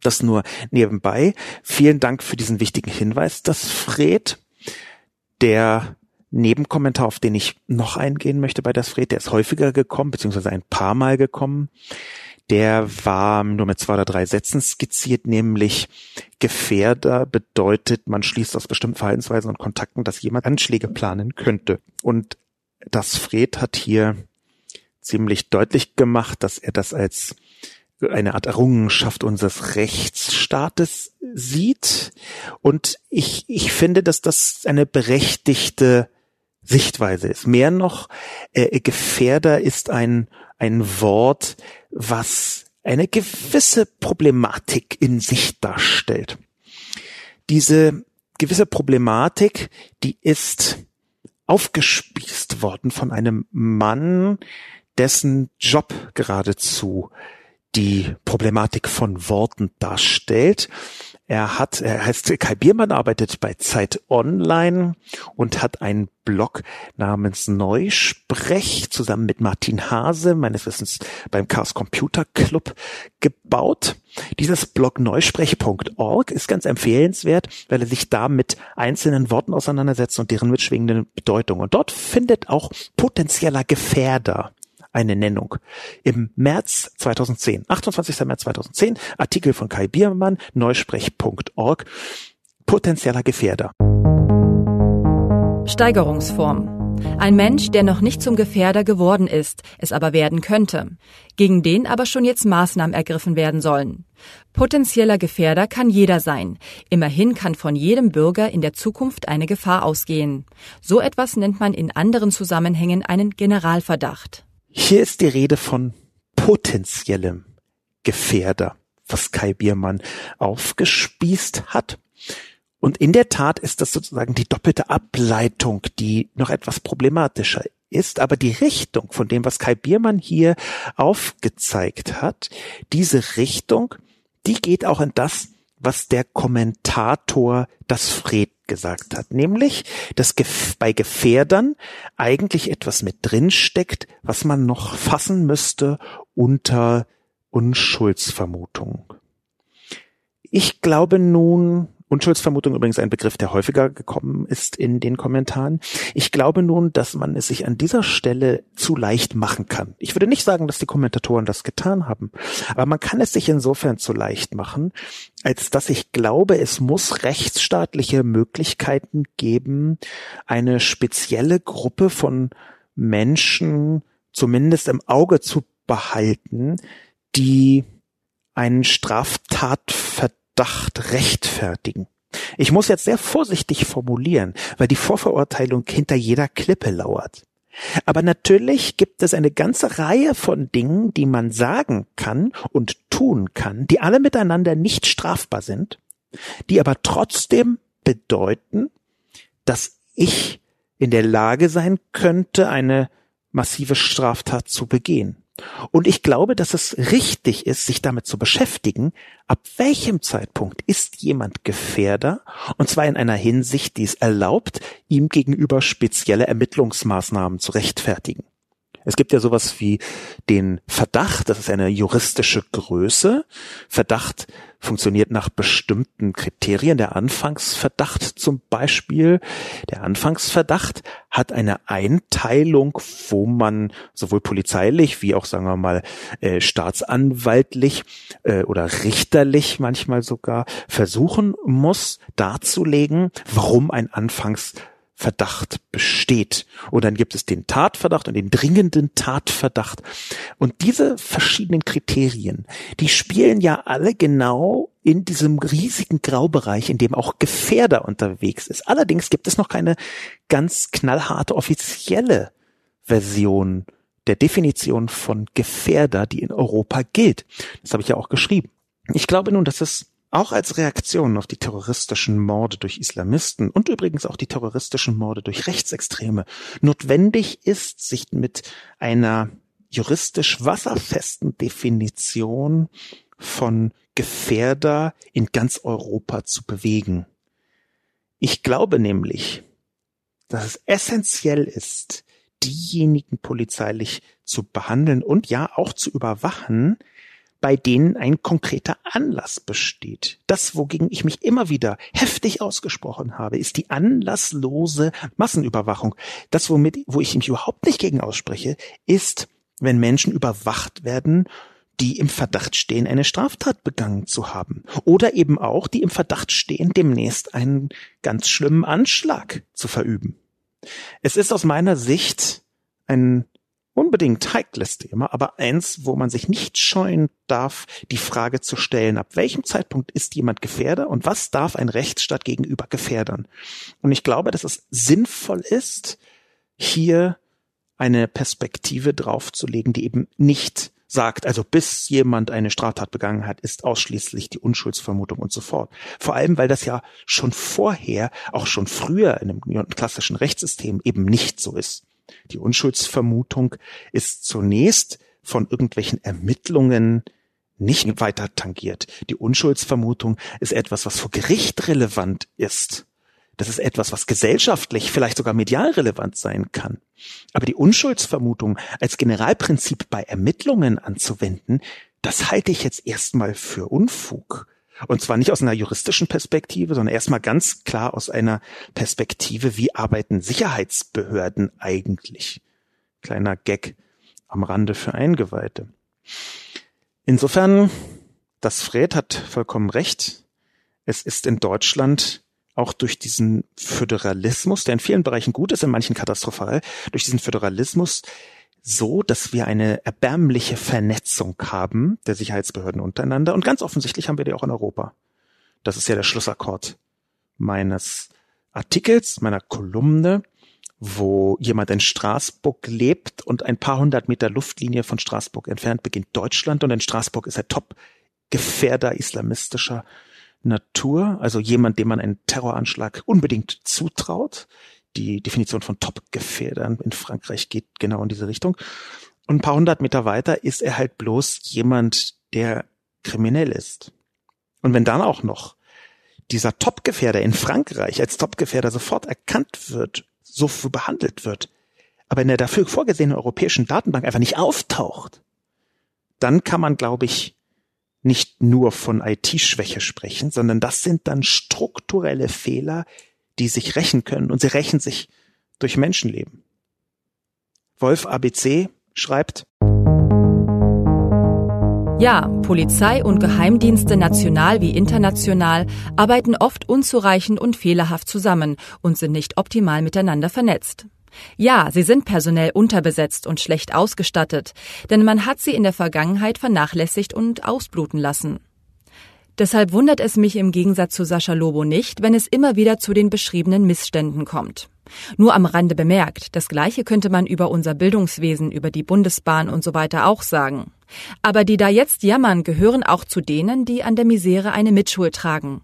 Das nur nebenbei. Vielen Dank für diesen wichtigen Hinweis, dass Fred, der Nebenkommentar, auf den ich noch eingehen möchte bei das Fred, der ist häufiger gekommen, beziehungsweise ein paar Mal gekommen der war nur mit zwei oder drei Sätzen skizziert, nämlich Gefährder bedeutet, man schließt aus bestimmten Verhaltensweisen und Kontakten, dass jemand Anschläge planen könnte. Und das Fred hat hier ziemlich deutlich gemacht, dass er das als eine Art Errungenschaft unseres Rechtsstaates sieht. Und ich, ich finde, dass das eine berechtigte Sichtweise ist. Mehr noch, äh, Gefährder ist ein, ein Wort, was eine gewisse Problematik in sich darstellt. Diese gewisse Problematik, die ist aufgespießt worden von einem Mann, dessen Job geradezu die Problematik von Worten darstellt. Er hat, er heißt Kai Biermann, arbeitet bei Zeit Online und hat einen Blog namens Neusprech zusammen mit Martin Hase, meines Wissens beim Chaos Computer Club, gebaut. Dieses Blog neusprech.org ist ganz empfehlenswert, weil er sich da mit einzelnen Worten auseinandersetzt und deren mitschwingende Bedeutung. Und dort findet auch potenzieller Gefährder eine Nennung. Im März 2010, 28. März 2010, Artikel von Kai Biermann, neusprech.org, potenzieller Gefährder. Steigerungsform. Ein Mensch, der noch nicht zum Gefährder geworden ist, es aber werden könnte, gegen den aber schon jetzt Maßnahmen ergriffen werden sollen. Potenzieller Gefährder kann jeder sein. Immerhin kann von jedem Bürger in der Zukunft eine Gefahr ausgehen. So etwas nennt man in anderen Zusammenhängen einen Generalverdacht. Hier ist die Rede von potenziellem Gefährder, was Kai Biermann aufgespießt hat. Und in der Tat ist das sozusagen die doppelte Ableitung, die noch etwas problematischer ist, aber die Richtung von dem, was Kai Biermann hier aufgezeigt hat, diese Richtung, die geht auch in das, was der Kommentator das Fred gesagt hat, nämlich, dass bei Gefährdern eigentlich etwas mit drin steckt, was man noch fassen müsste unter Unschuldsvermutung. Ich glaube nun, Unschuldsvermutung übrigens ein Begriff, der häufiger gekommen ist in den Kommentaren. Ich glaube nun, dass man es sich an dieser Stelle zu leicht machen kann. Ich würde nicht sagen, dass die Kommentatoren das getan haben, aber man kann es sich insofern zu leicht machen, als dass ich glaube, es muss rechtsstaatliche Möglichkeiten geben, eine spezielle Gruppe von Menschen zumindest im Auge zu behalten, die einen Straftatverdacht Verdacht rechtfertigen. Ich muss jetzt sehr vorsichtig formulieren, weil die Vorverurteilung hinter jeder Klippe lauert. Aber natürlich gibt es eine ganze Reihe von Dingen, die man sagen kann und tun kann, die alle miteinander nicht strafbar sind, die aber trotzdem bedeuten, dass ich in der Lage sein könnte, eine massive Straftat zu begehen. Und ich glaube, dass es richtig ist, sich damit zu beschäftigen, ab welchem Zeitpunkt ist jemand Gefährder, und zwar in einer Hinsicht, die es erlaubt, ihm gegenüber spezielle Ermittlungsmaßnahmen zu rechtfertigen. Es gibt ja sowas wie den Verdacht, das ist eine juristische Größe. Verdacht funktioniert nach bestimmten Kriterien. Der Anfangsverdacht zum Beispiel. Der Anfangsverdacht hat eine Einteilung, wo man sowohl polizeilich wie auch, sagen wir mal, äh, staatsanwaltlich äh, oder richterlich manchmal sogar versuchen muss darzulegen, warum ein Anfangsverdacht Verdacht besteht. Und dann gibt es den Tatverdacht und den dringenden Tatverdacht. Und diese verschiedenen Kriterien, die spielen ja alle genau in diesem riesigen Graubereich, in dem auch Gefährder unterwegs ist. Allerdings gibt es noch keine ganz knallharte offizielle Version der Definition von Gefährder, die in Europa gilt. Das habe ich ja auch geschrieben. Ich glaube nun, dass es auch als Reaktion auf die terroristischen Morde durch Islamisten und übrigens auch die terroristischen Morde durch Rechtsextreme notwendig ist, sich mit einer juristisch wasserfesten Definition von Gefährder in ganz Europa zu bewegen. Ich glaube nämlich, dass es essentiell ist, diejenigen polizeilich zu behandeln und ja auch zu überwachen, bei denen ein konkreter Anlass besteht. Das, wogegen ich mich immer wieder heftig ausgesprochen habe, ist die anlasslose Massenüberwachung. Das, womit, wo ich mich überhaupt nicht gegen ausspreche, ist, wenn Menschen überwacht werden, die im Verdacht stehen, eine Straftat begangen zu haben. Oder eben auch, die im Verdacht stehen, demnächst einen ganz schlimmen Anschlag zu verüben. Es ist aus meiner Sicht ein unbedingt heikles Thema, aber eins, wo man sich nicht scheuen darf, die Frage zu stellen, ab welchem Zeitpunkt ist jemand Gefährder und was darf ein Rechtsstaat gegenüber gefährdern? Und ich glaube, dass es sinnvoll ist, hier eine Perspektive draufzulegen, die eben nicht sagt, also bis jemand eine Straftat begangen hat, ist ausschließlich die Unschuldsvermutung und so fort. Vor allem, weil das ja schon vorher, auch schon früher in einem klassischen Rechtssystem eben nicht so ist. Die Unschuldsvermutung ist zunächst von irgendwelchen Ermittlungen nicht weiter tangiert. Die Unschuldsvermutung ist etwas, was vor Gericht relevant ist. Das ist etwas, was gesellschaftlich, vielleicht sogar medial relevant sein kann. Aber die Unschuldsvermutung als Generalprinzip bei Ermittlungen anzuwenden, das halte ich jetzt erstmal für Unfug. Und zwar nicht aus einer juristischen Perspektive, sondern erstmal ganz klar aus einer Perspektive, wie arbeiten Sicherheitsbehörden eigentlich? Kleiner Gag am Rande für Eingeweihte. Insofern, das Fred hat vollkommen recht. Es ist in Deutschland auch durch diesen Föderalismus, der in vielen Bereichen gut ist, in manchen katastrophal, durch diesen Föderalismus so, dass wir eine erbärmliche Vernetzung haben der Sicherheitsbehörden untereinander. Und ganz offensichtlich haben wir die auch in Europa. Das ist ja der Schlussakkord meines Artikels, meiner Kolumne, wo jemand in Straßburg lebt und ein paar hundert Meter Luftlinie von Straßburg entfernt beginnt Deutschland und in Straßburg ist er Top-Gefährder islamistischer Natur, also jemand, dem man einen Terroranschlag unbedingt zutraut. Die Definition von Top-Gefährdern in Frankreich geht genau in diese Richtung. Und ein paar hundert Meter weiter ist er halt bloß jemand, der kriminell ist. Und wenn dann auch noch dieser Top-Gefährder in Frankreich als Top-Gefährder sofort erkannt wird, so behandelt wird, aber in der dafür vorgesehenen europäischen Datenbank einfach nicht auftaucht, dann kann man, glaube ich, nicht nur von IT-Schwäche sprechen, sondern das sind dann strukturelle Fehler, die sich rächen können und sie rächen sich durch Menschenleben. Wolf ABC schreibt, ja, Polizei und Geheimdienste national wie international arbeiten oft unzureichend und fehlerhaft zusammen und sind nicht optimal miteinander vernetzt. Ja, sie sind personell unterbesetzt und schlecht ausgestattet, denn man hat sie in der Vergangenheit vernachlässigt und ausbluten lassen. Deshalb wundert es mich im Gegensatz zu Sascha Lobo nicht, wenn es immer wieder zu den beschriebenen Missständen kommt. Nur am Rande bemerkt, das Gleiche könnte man über unser Bildungswesen, über die Bundesbahn und so weiter auch sagen. Aber die da jetzt jammern, gehören auch zu denen, die an der Misere eine Mitschuld tragen.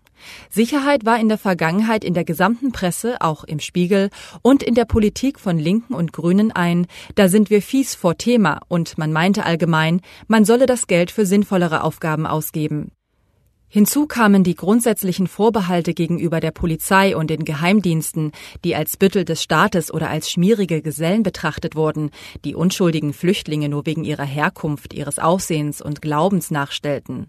Sicherheit war in der Vergangenheit in der gesamten Presse, auch im Spiegel und in der Politik von Linken und Grünen ein, da sind wir fies vor Thema und man meinte allgemein, man solle das Geld für sinnvollere Aufgaben ausgeben. Hinzu kamen die grundsätzlichen Vorbehalte gegenüber der Polizei und den Geheimdiensten, die als Büttel des Staates oder als schmierige Gesellen betrachtet wurden, die unschuldigen Flüchtlinge nur wegen ihrer Herkunft, ihres Aussehens und Glaubens nachstellten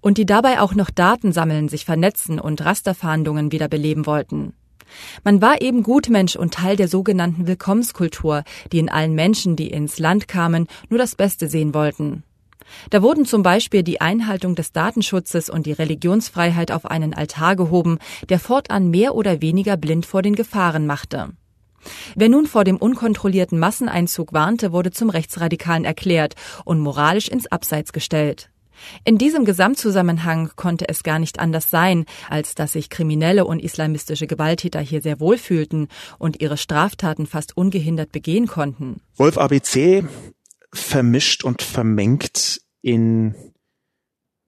und die dabei auch noch Daten sammeln, sich vernetzen und Rasterfahndungen wiederbeleben wollten. Man war eben Gutmensch und Teil der sogenannten Willkommenskultur, die in allen Menschen, die ins Land kamen, nur das Beste sehen wollten. Da wurden zum Beispiel die Einhaltung des Datenschutzes und die Religionsfreiheit auf einen Altar gehoben, der fortan mehr oder weniger blind vor den Gefahren machte. Wer nun vor dem unkontrollierten Masseneinzug warnte, wurde zum Rechtsradikalen erklärt und moralisch ins Abseits gestellt. In diesem Gesamtzusammenhang konnte es gar nicht anders sein, als dass sich kriminelle und islamistische Gewalttäter hier sehr wohl fühlten und ihre Straftaten fast ungehindert begehen konnten. Wolf ABC vermischt und vermengt in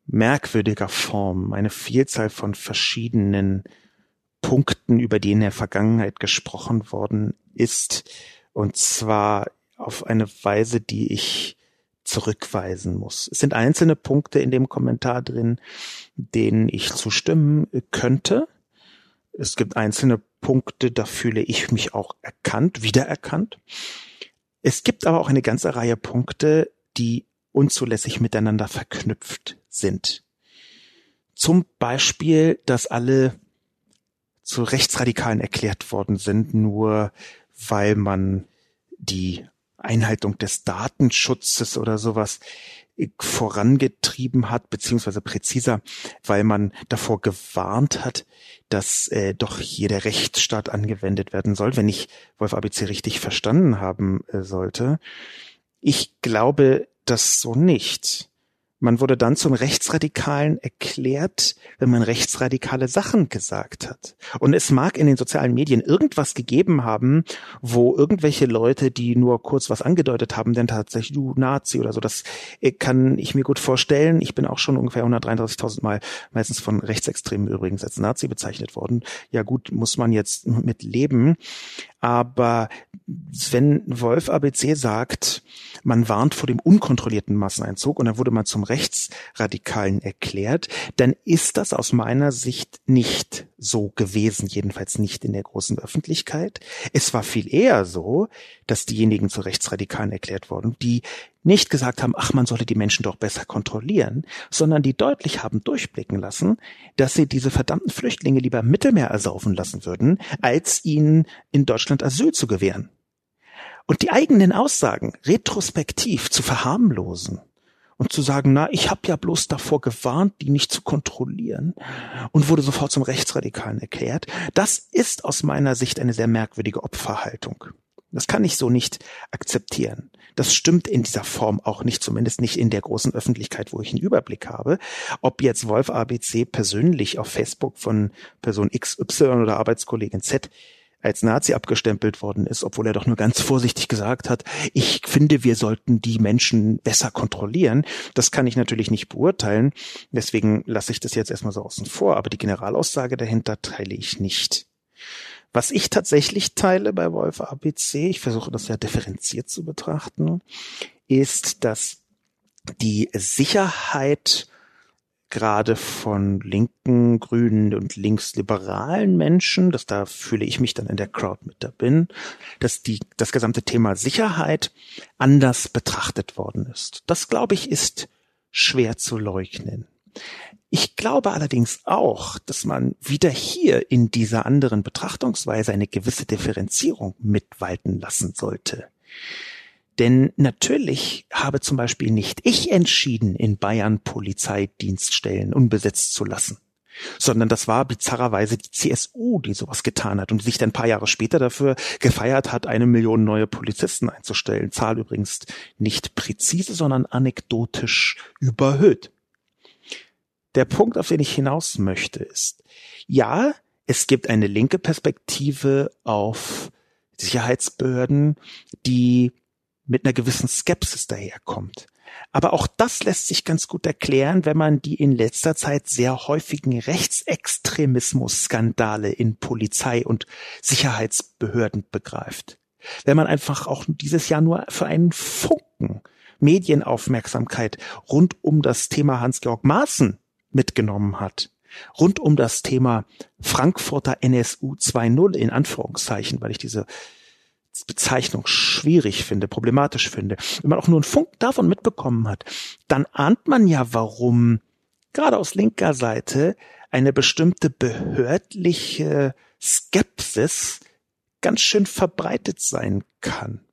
merkwürdiger Form eine Vielzahl von verschiedenen Punkten, über die in der Vergangenheit gesprochen worden ist, und zwar auf eine Weise, die ich zurückweisen muss. Es sind einzelne Punkte in dem Kommentar drin, denen ich zustimmen könnte. Es gibt einzelne Punkte, da fühle ich mich auch erkannt, wiedererkannt. Es gibt aber auch eine ganze Reihe Punkte, die unzulässig miteinander verknüpft sind. Zum Beispiel, dass alle zu Rechtsradikalen erklärt worden sind, nur weil man die Einhaltung des Datenschutzes oder sowas vorangetrieben hat, beziehungsweise präziser, weil man davor gewarnt hat, dass äh, doch hier der Rechtsstaat angewendet werden soll, wenn ich Wolf ABC richtig verstanden haben äh, sollte. Ich glaube das so nicht. Man wurde dann zum Rechtsradikalen erklärt, wenn man rechtsradikale Sachen gesagt hat. Und es mag in den sozialen Medien irgendwas gegeben haben, wo irgendwelche Leute, die nur kurz was angedeutet haben, denn tatsächlich du Nazi oder so, das äh, kann ich mir gut vorstellen. Ich bin auch schon ungefähr 133.000 Mal meistens von Rechtsextremen übrigens als Nazi bezeichnet worden. Ja gut, muss man jetzt mit leben. Aber wenn Wolf ABC sagt, man warnt vor dem unkontrollierten Masseneinzug und dann wurde man zum Rechtsradikalen erklärt, dann ist das aus meiner Sicht nicht so gewesen, jedenfalls nicht in der großen Öffentlichkeit. Es war viel eher so, dass diejenigen zu Rechtsradikalen erklärt wurden, die nicht gesagt haben, ach, man solle die Menschen doch besser kontrollieren, sondern die deutlich haben durchblicken lassen, dass sie diese verdammten Flüchtlinge lieber im Mittelmeer ersaufen lassen würden, als ihnen in Deutschland Asyl zu gewähren. Und die eigenen Aussagen retrospektiv zu verharmlosen und zu sagen, na, ich habe ja bloß davor gewarnt, die nicht zu kontrollieren und wurde sofort zum Rechtsradikalen erklärt, das ist aus meiner Sicht eine sehr merkwürdige Opferhaltung. Das kann ich so nicht akzeptieren. Das stimmt in dieser Form auch nicht, zumindest nicht in der großen Öffentlichkeit, wo ich einen Überblick habe. Ob jetzt Wolf ABC persönlich auf Facebook von Person XY oder Arbeitskollegin Z als Nazi abgestempelt worden ist, obwohl er doch nur ganz vorsichtig gesagt hat, ich finde, wir sollten die Menschen besser kontrollieren. Das kann ich natürlich nicht beurteilen. Deswegen lasse ich das jetzt erstmal so außen vor. Aber die Generalaussage dahinter teile ich nicht. Was ich tatsächlich teile bei Wolf ABC, ich versuche das ja differenziert zu betrachten, ist, dass die Sicherheit gerade von linken, grünen und linksliberalen Menschen, dass da fühle ich mich dann in der Crowd mit da bin, dass die, das gesamte Thema Sicherheit anders betrachtet worden ist. Das glaube ich ist schwer zu leugnen. Ich glaube allerdings auch, dass man wieder hier in dieser anderen Betrachtungsweise eine gewisse Differenzierung mitwalten lassen sollte. Denn natürlich habe zum Beispiel nicht ich entschieden, in Bayern Polizeidienststellen unbesetzt zu lassen, sondern das war bizarrerweise die CSU, die sowas getan hat und sich dann ein paar Jahre später dafür gefeiert hat, eine Million neue Polizisten einzustellen. Zahl übrigens nicht präzise, sondern anekdotisch überhöht. Der Punkt, auf den ich hinaus möchte, ist, ja, es gibt eine linke Perspektive auf Sicherheitsbehörden, die mit einer gewissen Skepsis daherkommt. Aber auch das lässt sich ganz gut erklären, wenn man die in letzter Zeit sehr häufigen Rechtsextremismus-Skandale in Polizei und Sicherheitsbehörden begreift. Wenn man einfach auch dieses Jahr nur für einen Funken Medienaufmerksamkeit rund um das Thema Hans-Georg Maaßen mitgenommen hat. Rund um das Thema Frankfurter NSU 2.0 in Anführungszeichen, weil ich diese Bezeichnung schwierig finde, problematisch finde. Wenn man auch nur einen Funk davon mitbekommen hat, dann ahnt man ja, warum gerade aus linker Seite eine bestimmte behördliche Skepsis ganz schön verbreitet sein kann.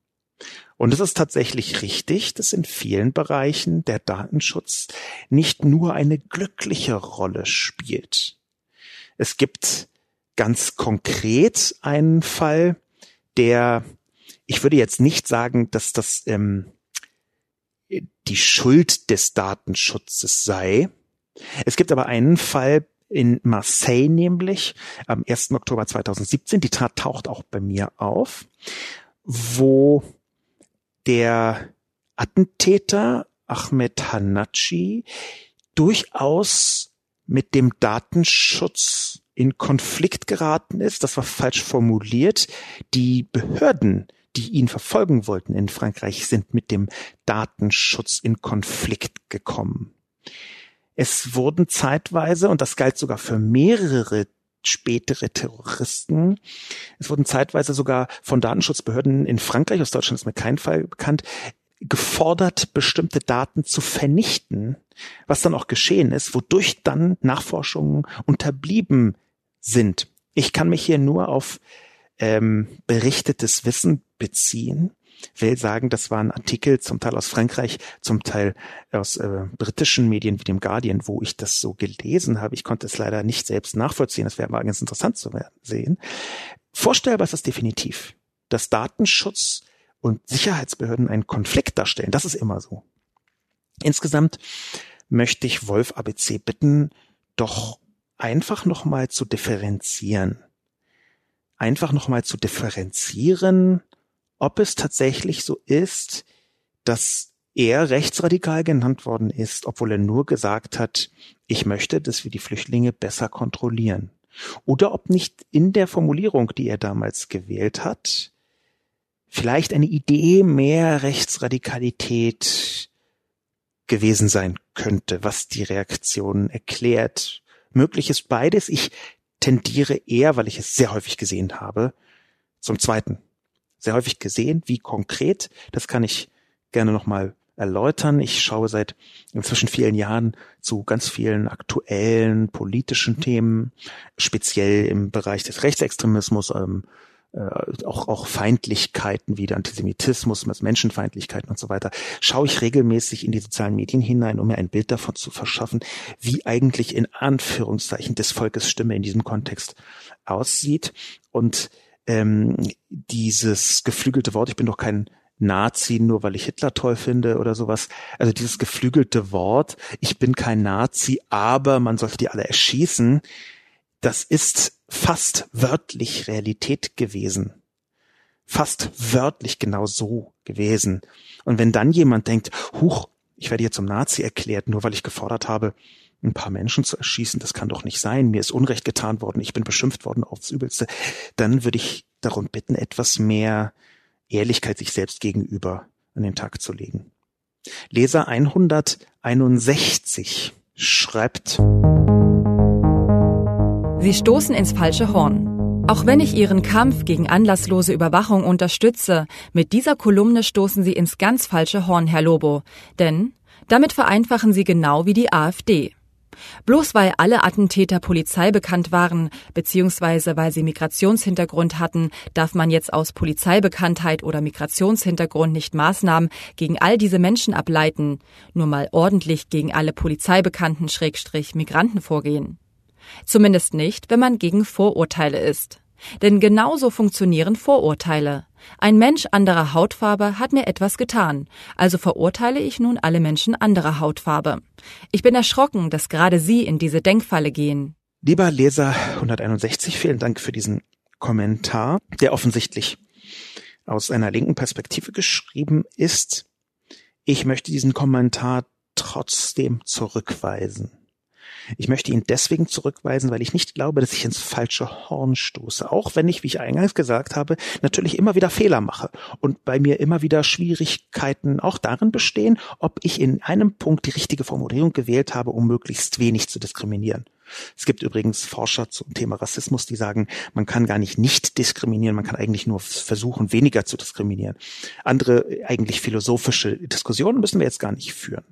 Und es ist tatsächlich richtig, dass in vielen Bereichen der Datenschutz nicht nur eine glückliche Rolle spielt. Es gibt ganz konkret einen Fall, der, ich würde jetzt nicht sagen, dass das ähm, die Schuld des Datenschutzes sei. Es gibt aber einen Fall in Marseille nämlich am 1. Oktober 2017, die Tat taucht auch bei mir auf, wo der Attentäter Ahmed Hanachi durchaus mit dem Datenschutz in Konflikt geraten ist. Das war falsch formuliert. Die Behörden, die ihn verfolgen wollten in Frankreich, sind mit dem Datenschutz in Konflikt gekommen. Es wurden zeitweise, und das galt sogar für mehrere spätere Terroristen. Es wurden zeitweise sogar von Datenschutzbehörden in Frankreich, aus Deutschland ist mir kein Fall bekannt, gefordert, bestimmte Daten zu vernichten, was dann auch geschehen ist, wodurch dann Nachforschungen unterblieben sind. Ich kann mich hier nur auf ähm, berichtetes Wissen beziehen will sagen, das waren Artikel zum Teil aus Frankreich, zum Teil aus äh, britischen Medien wie dem Guardian, wo ich das so gelesen habe. Ich konnte es leider nicht selbst nachvollziehen. Das wäre mal ganz interessant zu sehen. Vorstellbar ist das definitiv, dass Datenschutz und Sicherheitsbehörden einen Konflikt darstellen. Das ist immer so. Insgesamt möchte ich Wolf ABC bitten, doch einfach nochmal zu differenzieren. Einfach nochmal zu differenzieren, ob es tatsächlich so ist, dass er rechtsradikal genannt worden ist, obwohl er nur gesagt hat, ich möchte, dass wir die Flüchtlinge besser kontrollieren. Oder ob nicht in der Formulierung, die er damals gewählt hat, vielleicht eine Idee mehr Rechtsradikalität gewesen sein könnte, was die Reaktion erklärt. Möglich ist beides. Ich tendiere eher, weil ich es sehr häufig gesehen habe, zum zweiten. Sehr häufig gesehen, wie konkret, das kann ich gerne nochmal erläutern. Ich schaue seit inzwischen vielen Jahren zu ganz vielen aktuellen politischen Themen, speziell im Bereich des Rechtsextremismus, ähm, äh, auch, auch Feindlichkeiten wie der Antisemitismus, Menschenfeindlichkeiten und so weiter, schaue ich regelmäßig in die sozialen Medien hinein, um mir ein Bild davon zu verschaffen, wie eigentlich in Anführungszeichen des Volkes Stimme in diesem Kontext aussieht. Und ähm, dieses geflügelte Wort, ich bin doch kein Nazi, nur weil ich Hitler toll finde oder sowas. Also dieses geflügelte Wort, ich bin kein Nazi, aber man sollte die alle erschießen, das ist fast wörtlich Realität gewesen. Fast wörtlich genau so gewesen. Und wenn dann jemand denkt, huch, ich werde hier zum Nazi erklärt, nur weil ich gefordert habe, ein paar Menschen zu erschießen, das kann doch nicht sein, mir ist Unrecht getan worden, ich bin beschimpft worden aufs Übelste, dann würde ich darum bitten, etwas mehr Ehrlichkeit sich selbst gegenüber an den Tag zu legen. Leser 161 schreibt, Sie stoßen ins falsche Horn. Auch wenn ich Ihren Kampf gegen anlasslose Überwachung unterstütze, mit dieser Kolumne stoßen Sie ins ganz falsche Horn, Herr Lobo. Denn damit vereinfachen Sie genau wie die AfD. Bloß weil alle Attentäter Polizei bekannt waren, beziehungsweise weil sie Migrationshintergrund hatten, darf man jetzt aus Polizeibekanntheit oder Migrationshintergrund nicht Maßnahmen gegen all diese Menschen ableiten, nur mal ordentlich gegen alle Polizeibekannten Schrägstrich Migranten vorgehen. Zumindest nicht, wenn man gegen Vorurteile ist. Denn genauso funktionieren Vorurteile. Ein Mensch anderer Hautfarbe hat mir etwas getan, also verurteile ich nun alle Menschen anderer Hautfarbe. Ich bin erschrocken, dass gerade Sie in diese Denkfalle gehen. Lieber Leser 161, vielen Dank für diesen Kommentar, der offensichtlich aus einer linken Perspektive geschrieben ist. Ich möchte diesen Kommentar trotzdem zurückweisen. Ich möchte ihn deswegen zurückweisen, weil ich nicht glaube, dass ich ins falsche Horn stoße. Auch wenn ich, wie ich eingangs gesagt habe, natürlich immer wieder Fehler mache und bei mir immer wieder Schwierigkeiten auch darin bestehen, ob ich in einem Punkt die richtige Formulierung gewählt habe, um möglichst wenig zu diskriminieren. Es gibt übrigens Forscher zum Thema Rassismus, die sagen, man kann gar nicht nicht diskriminieren, man kann eigentlich nur versuchen, weniger zu diskriminieren. Andere eigentlich philosophische Diskussionen müssen wir jetzt gar nicht führen.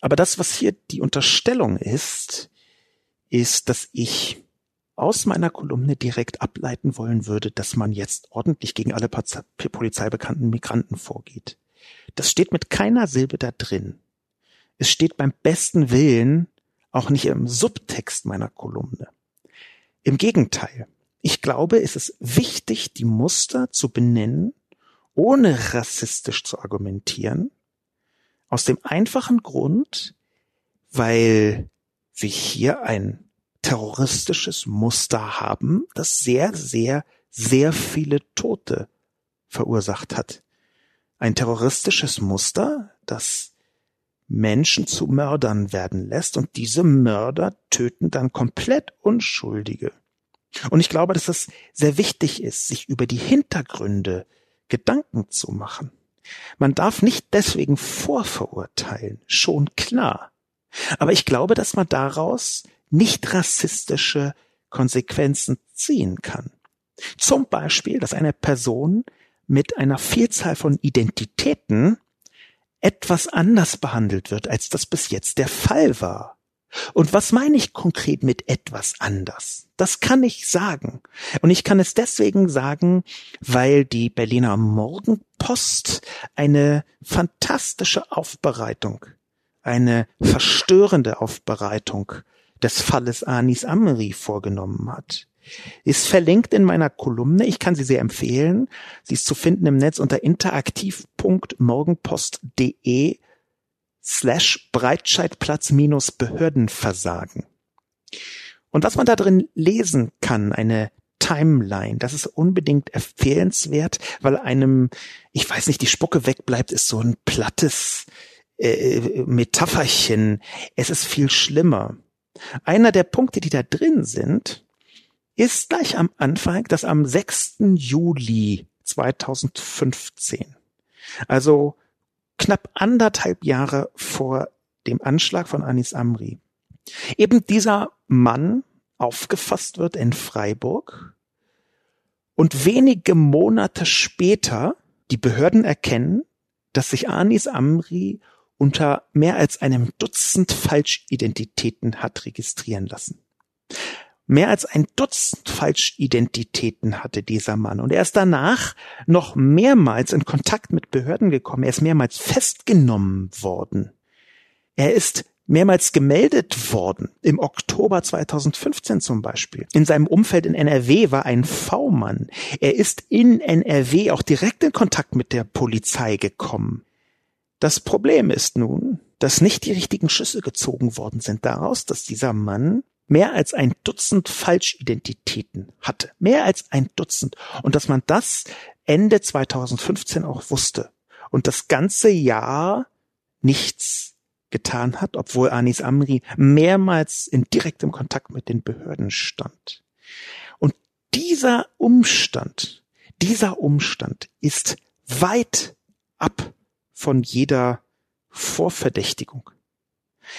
Aber das, was hier die Unterstellung ist, ist, dass ich aus meiner Kolumne direkt ableiten wollen würde, dass man jetzt ordentlich gegen alle polizeibekannten Migranten vorgeht. Das steht mit keiner Silbe da drin. Es steht beim besten Willen auch nicht im Subtext meiner Kolumne. Im Gegenteil. Ich glaube, es ist wichtig, die Muster zu benennen, ohne rassistisch zu argumentieren aus dem einfachen Grund, weil wir hier ein terroristisches Muster haben, das sehr, sehr, sehr viele Tote verursacht hat. Ein terroristisches Muster, das Menschen zu Mördern werden lässt und diese Mörder töten dann komplett Unschuldige. Und ich glaube, dass es sehr wichtig ist, sich über die Hintergründe Gedanken zu machen. Man darf nicht deswegen vorverurteilen, schon klar. Aber ich glaube, dass man daraus nicht rassistische Konsequenzen ziehen kann. Zum Beispiel, dass eine Person mit einer Vielzahl von Identitäten etwas anders behandelt wird, als das bis jetzt der Fall war. Und was meine ich konkret mit etwas anders? Das kann ich sagen. Und ich kann es deswegen sagen, weil die Berliner Morgenpost eine fantastische Aufbereitung, eine verstörende Aufbereitung des Falles Anis Amri vorgenommen hat. Ist verlinkt in meiner Kolumne. Ich kann sie sehr empfehlen. Sie ist zu finden im Netz unter interaktiv.morgenpost.de slash Breitscheidplatz minus Behördenversagen. Und was man da drin lesen kann, eine Timeline, das ist unbedingt empfehlenswert, weil einem, ich weiß nicht, die Spucke wegbleibt, ist so ein plattes äh, Metapherchen. Es ist viel schlimmer. Einer der Punkte, die da drin sind, ist gleich am Anfang, dass am 6. Juli 2015, also knapp anderthalb Jahre vor dem Anschlag von Anis Amri, eben dieser Mann aufgefasst wird in Freiburg und wenige Monate später die Behörden erkennen, dass sich Anis Amri unter mehr als einem Dutzend Falschidentitäten hat registrieren lassen. Mehr als ein Dutzend Falschidentitäten hatte dieser Mann. Und er ist danach noch mehrmals in Kontakt mit Behörden gekommen. Er ist mehrmals festgenommen worden. Er ist mehrmals gemeldet worden. Im Oktober 2015 zum Beispiel. In seinem Umfeld in NRW war ein V-Mann. Er ist in NRW auch direkt in Kontakt mit der Polizei gekommen. Das Problem ist nun, dass nicht die richtigen Schlüsse gezogen worden sind daraus, dass dieser Mann mehr als ein Dutzend Falschidentitäten hatte. Mehr als ein Dutzend. Und dass man das Ende 2015 auch wusste. Und das ganze Jahr nichts getan hat, obwohl Anis Amri mehrmals in direktem Kontakt mit den Behörden stand. Und dieser Umstand, dieser Umstand ist weit ab von jeder Vorverdächtigung.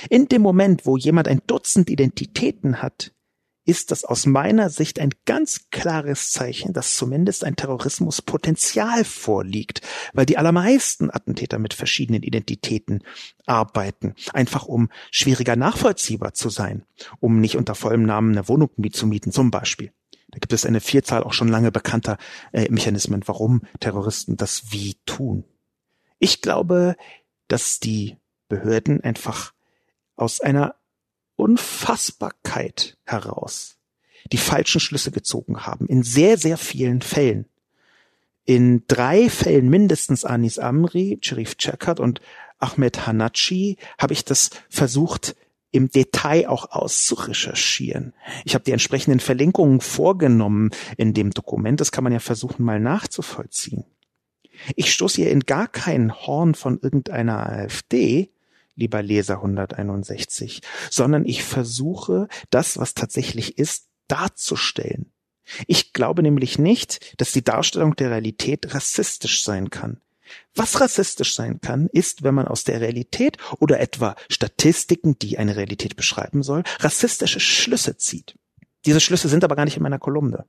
In dem Moment, wo jemand ein Dutzend Identitäten hat, ist das aus meiner Sicht ein ganz klares Zeichen, dass zumindest ein Terrorismuspotenzial vorliegt, weil die allermeisten Attentäter mit verschiedenen Identitäten arbeiten, einfach um schwieriger nachvollziehbar zu sein, um nicht unter vollem Namen eine Wohnung zu mieten zum Beispiel. Da gibt es eine Vielzahl auch schon lange bekannter äh, Mechanismen, warum Terroristen das wie tun. Ich glaube, dass die Behörden einfach aus einer Unfassbarkeit heraus die falschen Schlüsse gezogen haben. In sehr, sehr vielen Fällen. In drei Fällen mindestens Anis Amri, Sherif Chekhat und Ahmed Hanachi habe ich das versucht im Detail auch auszurecherchieren. Ich habe die entsprechenden Verlinkungen vorgenommen in dem Dokument. Das kann man ja versuchen mal nachzuvollziehen. Ich stoße hier in gar kein Horn von irgendeiner AfD, lieber Leser 161, sondern ich versuche, das, was tatsächlich ist, darzustellen. Ich glaube nämlich nicht, dass die Darstellung der Realität rassistisch sein kann. Was rassistisch sein kann, ist, wenn man aus der Realität oder etwa Statistiken, die eine Realität beschreiben soll, rassistische Schlüsse zieht. Diese Schlüsse sind aber gar nicht in meiner Kolumne.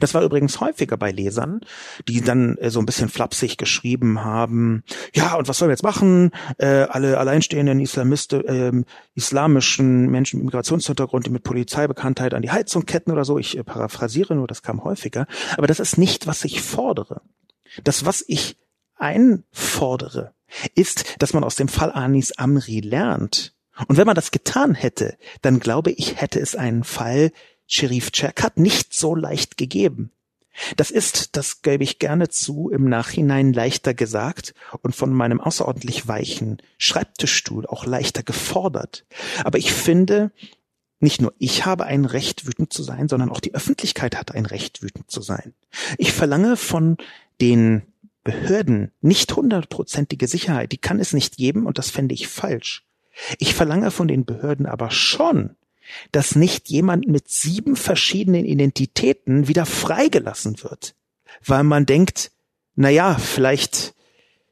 Das war übrigens häufiger bei Lesern, die dann äh, so ein bisschen flapsig geschrieben haben, ja, und was sollen wir jetzt machen? Äh, alle alleinstehenden Islamiste, äh, islamischen Menschen mit Migrationshintergrund, die mit Polizeibekanntheit an die Heizung ketten oder so. Ich äh, paraphrasiere nur, das kam häufiger. Aber das ist nicht, was ich fordere. Das, was ich einfordere, ist, dass man aus dem Fall Anis Amri lernt. Und wenn man das getan hätte, dann glaube ich, hätte es einen Fall Sherif Cherkat nicht so leicht gegeben. Das ist, das gebe ich gerne zu, im Nachhinein leichter gesagt und von meinem außerordentlich weichen Schreibtischstuhl auch leichter gefordert. Aber ich finde, nicht nur ich habe ein Recht, wütend zu sein, sondern auch die Öffentlichkeit hat ein Recht, wütend zu sein. Ich verlange von den Behörden nicht hundertprozentige Sicherheit, die kann es nicht geben und das fände ich falsch. Ich verlange von den Behörden aber schon, dass nicht jemand mit sieben verschiedenen Identitäten wieder freigelassen wird, weil man denkt, na ja, vielleicht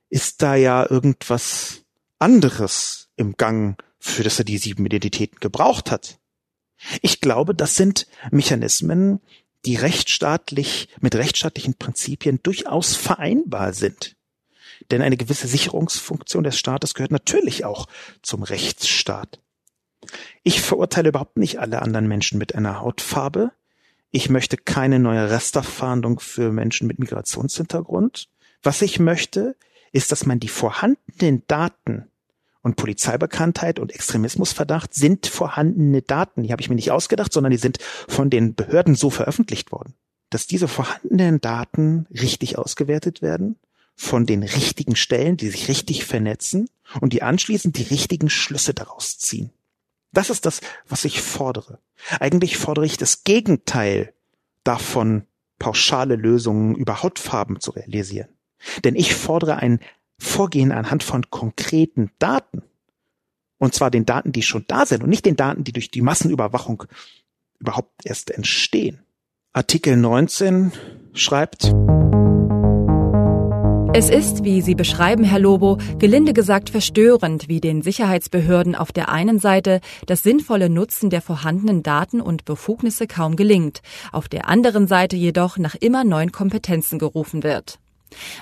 ist da ja irgendwas anderes im Gang, für das er die sieben Identitäten gebraucht hat. Ich glaube, das sind Mechanismen, die rechtsstaatlich, mit rechtsstaatlichen Prinzipien durchaus vereinbar sind. Denn eine gewisse Sicherungsfunktion des Staates gehört natürlich auch zum Rechtsstaat. Ich verurteile überhaupt nicht alle anderen Menschen mit einer Hautfarbe. Ich möchte keine neue Rasterfahndung für Menschen mit Migrationshintergrund. Was ich möchte, ist, dass man die vorhandenen Daten und Polizeibekanntheit und Extremismusverdacht sind vorhandene Daten. Die habe ich mir nicht ausgedacht, sondern die sind von den Behörden so veröffentlicht worden. Dass diese vorhandenen Daten richtig ausgewertet werden, von den richtigen Stellen, die sich richtig vernetzen und die anschließend die richtigen Schlüsse daraus ziehen. Das ist das, was ich fordere. Eigentlich fordere ich das Gegenteil davon, pauschale Lösungen über Hautfarben zu realisieren. Denn ich fordere ein Vorgehen anhand von konkreten Daten. Und zwar den Daten, die schon da sind und nicht den Daten, die durch die Massenüberwachung überhaupt erst entstehen. Artikel 19 schreibt, es ist, wie Sie beschreiben, Herr Lobo, gelinde gesagt verstörend, wie den Sicherheitsbehörden auf der einen Seite das sinnvolle Nutzen der vorhandenen Daten und Befugnisse kaum gelingt, auf der anderen Seite jedoch nach immer neuen Kompetenzen gerufen wird.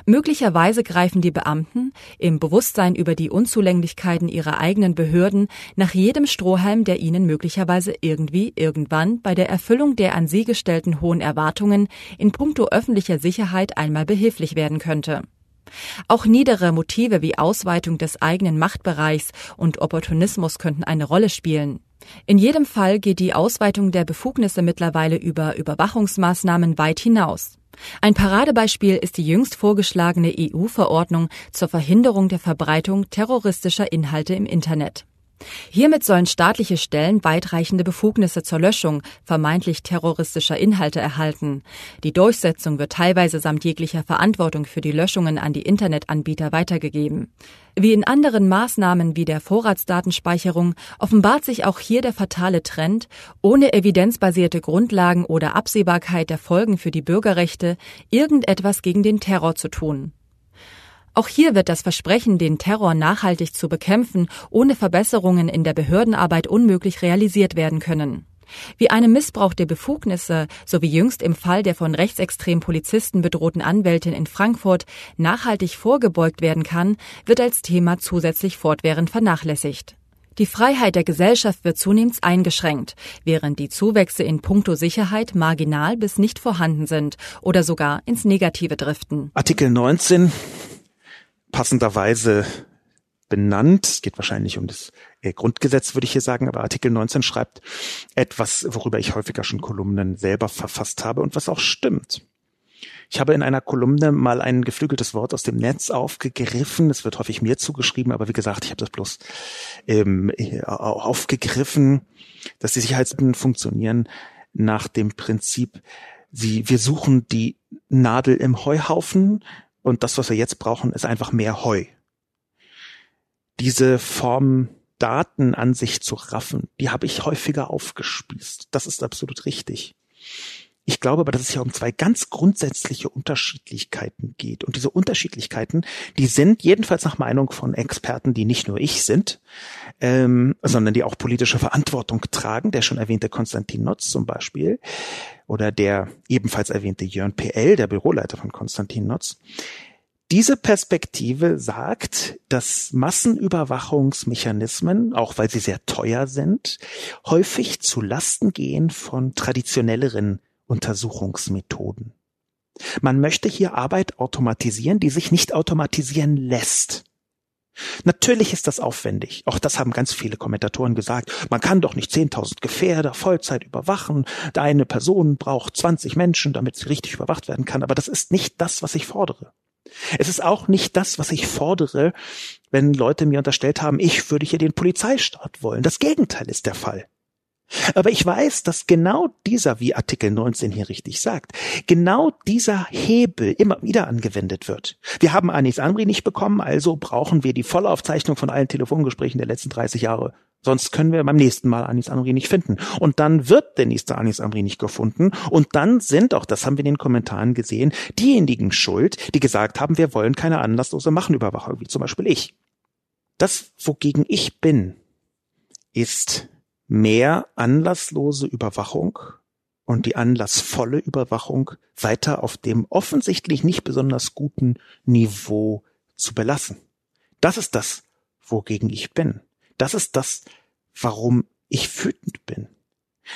Möglicherweise greifen die Beamten, im Bewusstsein über die Unzulänglichkeiten ihrer eigenen Behörden, nach jedem Strohhalm, der ihnen möglicherweise irgendwie irgendwann bei der Erfüllung der an sie gestellten hohen Erwartungen in puncto öffentlicher Sicherheit einmal behilflich werden könnte. Auch niedere Motive wie Ausweitung des eigenen Machtbereichs und Opportunismus könnten eine Rolle spielen. In jedem Fall geht die Ausweitung der Befugnisse mittlerweile über Überwachungsmaßnahmen weit hinaus. Ein Paradebeispiel ist die jüngst vorgeschlagene EU-Verordnung zur Verhinderung der Verbreitung terroristischer Inhalte im Internet. Hiermit sollen staatliche Stellen weitreichende Befugnisse zur Löschung vermeintlich terroristischer Inhalte erhalten. Die Durchsetzung wird teilweise samt jeglicher Verantwortung für die Löschungen an die Internetanbieter weitergegeben. Wie in anderen Maßnahmen wie der Vorratsdatenspeicherung offenbart sich auch hier der fatale Trend, ohne evidenzbasierte Grundlagen oder Absehbarkeit der Folgen für die Bürgerrechte irgendetwas gegen den Terror zu tun. Auch hier wird das Versprechen, den Terror nachhaltig zu bekämpfen, ohne Verbesserungen in der Behördenarbeit unmöglich realisiert werden können. Wie einem Missbrauch der Befugnisse, so wie jüngst im Fall der von rechtsextremen Polizisten bedrohten Anwältin in Frankfurt, nachhaltig vorgebeugt werden kann, wird als Thema zusätzlich fortwährend vernachlässigt. Die Freiheit der Gesellschaft wird zunehmend eingeschränkt, während die Zuwächse in puncto Sicherheit marginal bis nicht vorhanden sind oder sogar ins Negative driften. Artikel 19 passenderweise benannt. Es geht wahrscheinlich um das äh, Grundgesetz, würde ich hier sagen, aber Artikel 19 schreibt etwas, worüber ich häufiger schon Kolumnen selber verfasst habe und was auch stimmt. Ich habe in einer Kolumne mal ein geflügeltes Wort aus dem Netz aufgegriffen. Es wird häufig mir zugeschrieben, aber wie gesagt, ich habe das bloß ähm, aufgegriffen, dass die Sicherheitsbehörden funktionieren nach dem Prinzip, sie, wir suchen die Nadel im Heuhaufen, und das, was wir jetzt brauchen, ist einfach mehr Heu. Diese Form, Daten an sich zu raffen, die habe ich häufiger aufgespießt. Das ist absolut richtig. Ich glaube aber, dass es hier um zwei ganz grundsätzliche Unterschiedlichkeiten geht. Und diese Unterschiedlichkeiten, die sind jedenfalls nach Meinung von Experten, die nicht nur ich sind, ähm, sondern die auch politische Verantwortung tragen. Der schon erwähnte Konstantin Notz zum Beispiel oder der ebenfalls erwähnte Jörn PL, der Büroleiter von Konstantin Notz. Diese Perspektive sagt, dass Massenüberwachungsmechanismen, auch weil sie sehr teuer sind, häufig zu Lasten gehen von traditionelleren Untersuchungsmethoden. Man möchte hier Arbeit automatisieren, die sich nicht automatisieren lässt. Natürlich ist das aufwendig. Auch das haben ganz viele Kommentatoren gesagt. Man kann doch nicht 10.000 Gefährder Vollzeit überwachen. Eine Person braucht 20 Menschen, damit sie richtig überwacht werden kann. Aber das ist nicht das, was ich fordere. Es ist auch nicht das, was ich fordere, wenn Leute mir unterstellt haben, ich würde hier den Polizeistaat wollen. Das Gegenteil ist der Fall. Aber ich weiß, dass genau dieser, wie Artikel 19 hier richtig sagt, genau dieser Hebel immer wieder angewendet wird. Wir haben Anis Amri nicht bekommen, also brauchen wir die Vollaufzeichnung von allen Telefongesprächen der letzten 30 Jahre. Sonst können wir beim nächsten Mal Anis Amri nicht finden. Und dann wird der nächste Anis Amri nicht gefunden. Und dann sind, auch das haben wir in den Kommentaren gesehen, diejenigen schuld, die gesagt haben, wir wollen keine anlasslose Machenüberwachung, wie zum Beispiel ich. Das, wogegen ich bin, ist mehr anlasslose Überwachung und die anlassvolle Überwachung weiter auf dem offensichtlich nicht besonders guten Niveau zu belassen. Das ist das, wogegen ich bin. Das ist das, warum ich wütend bin.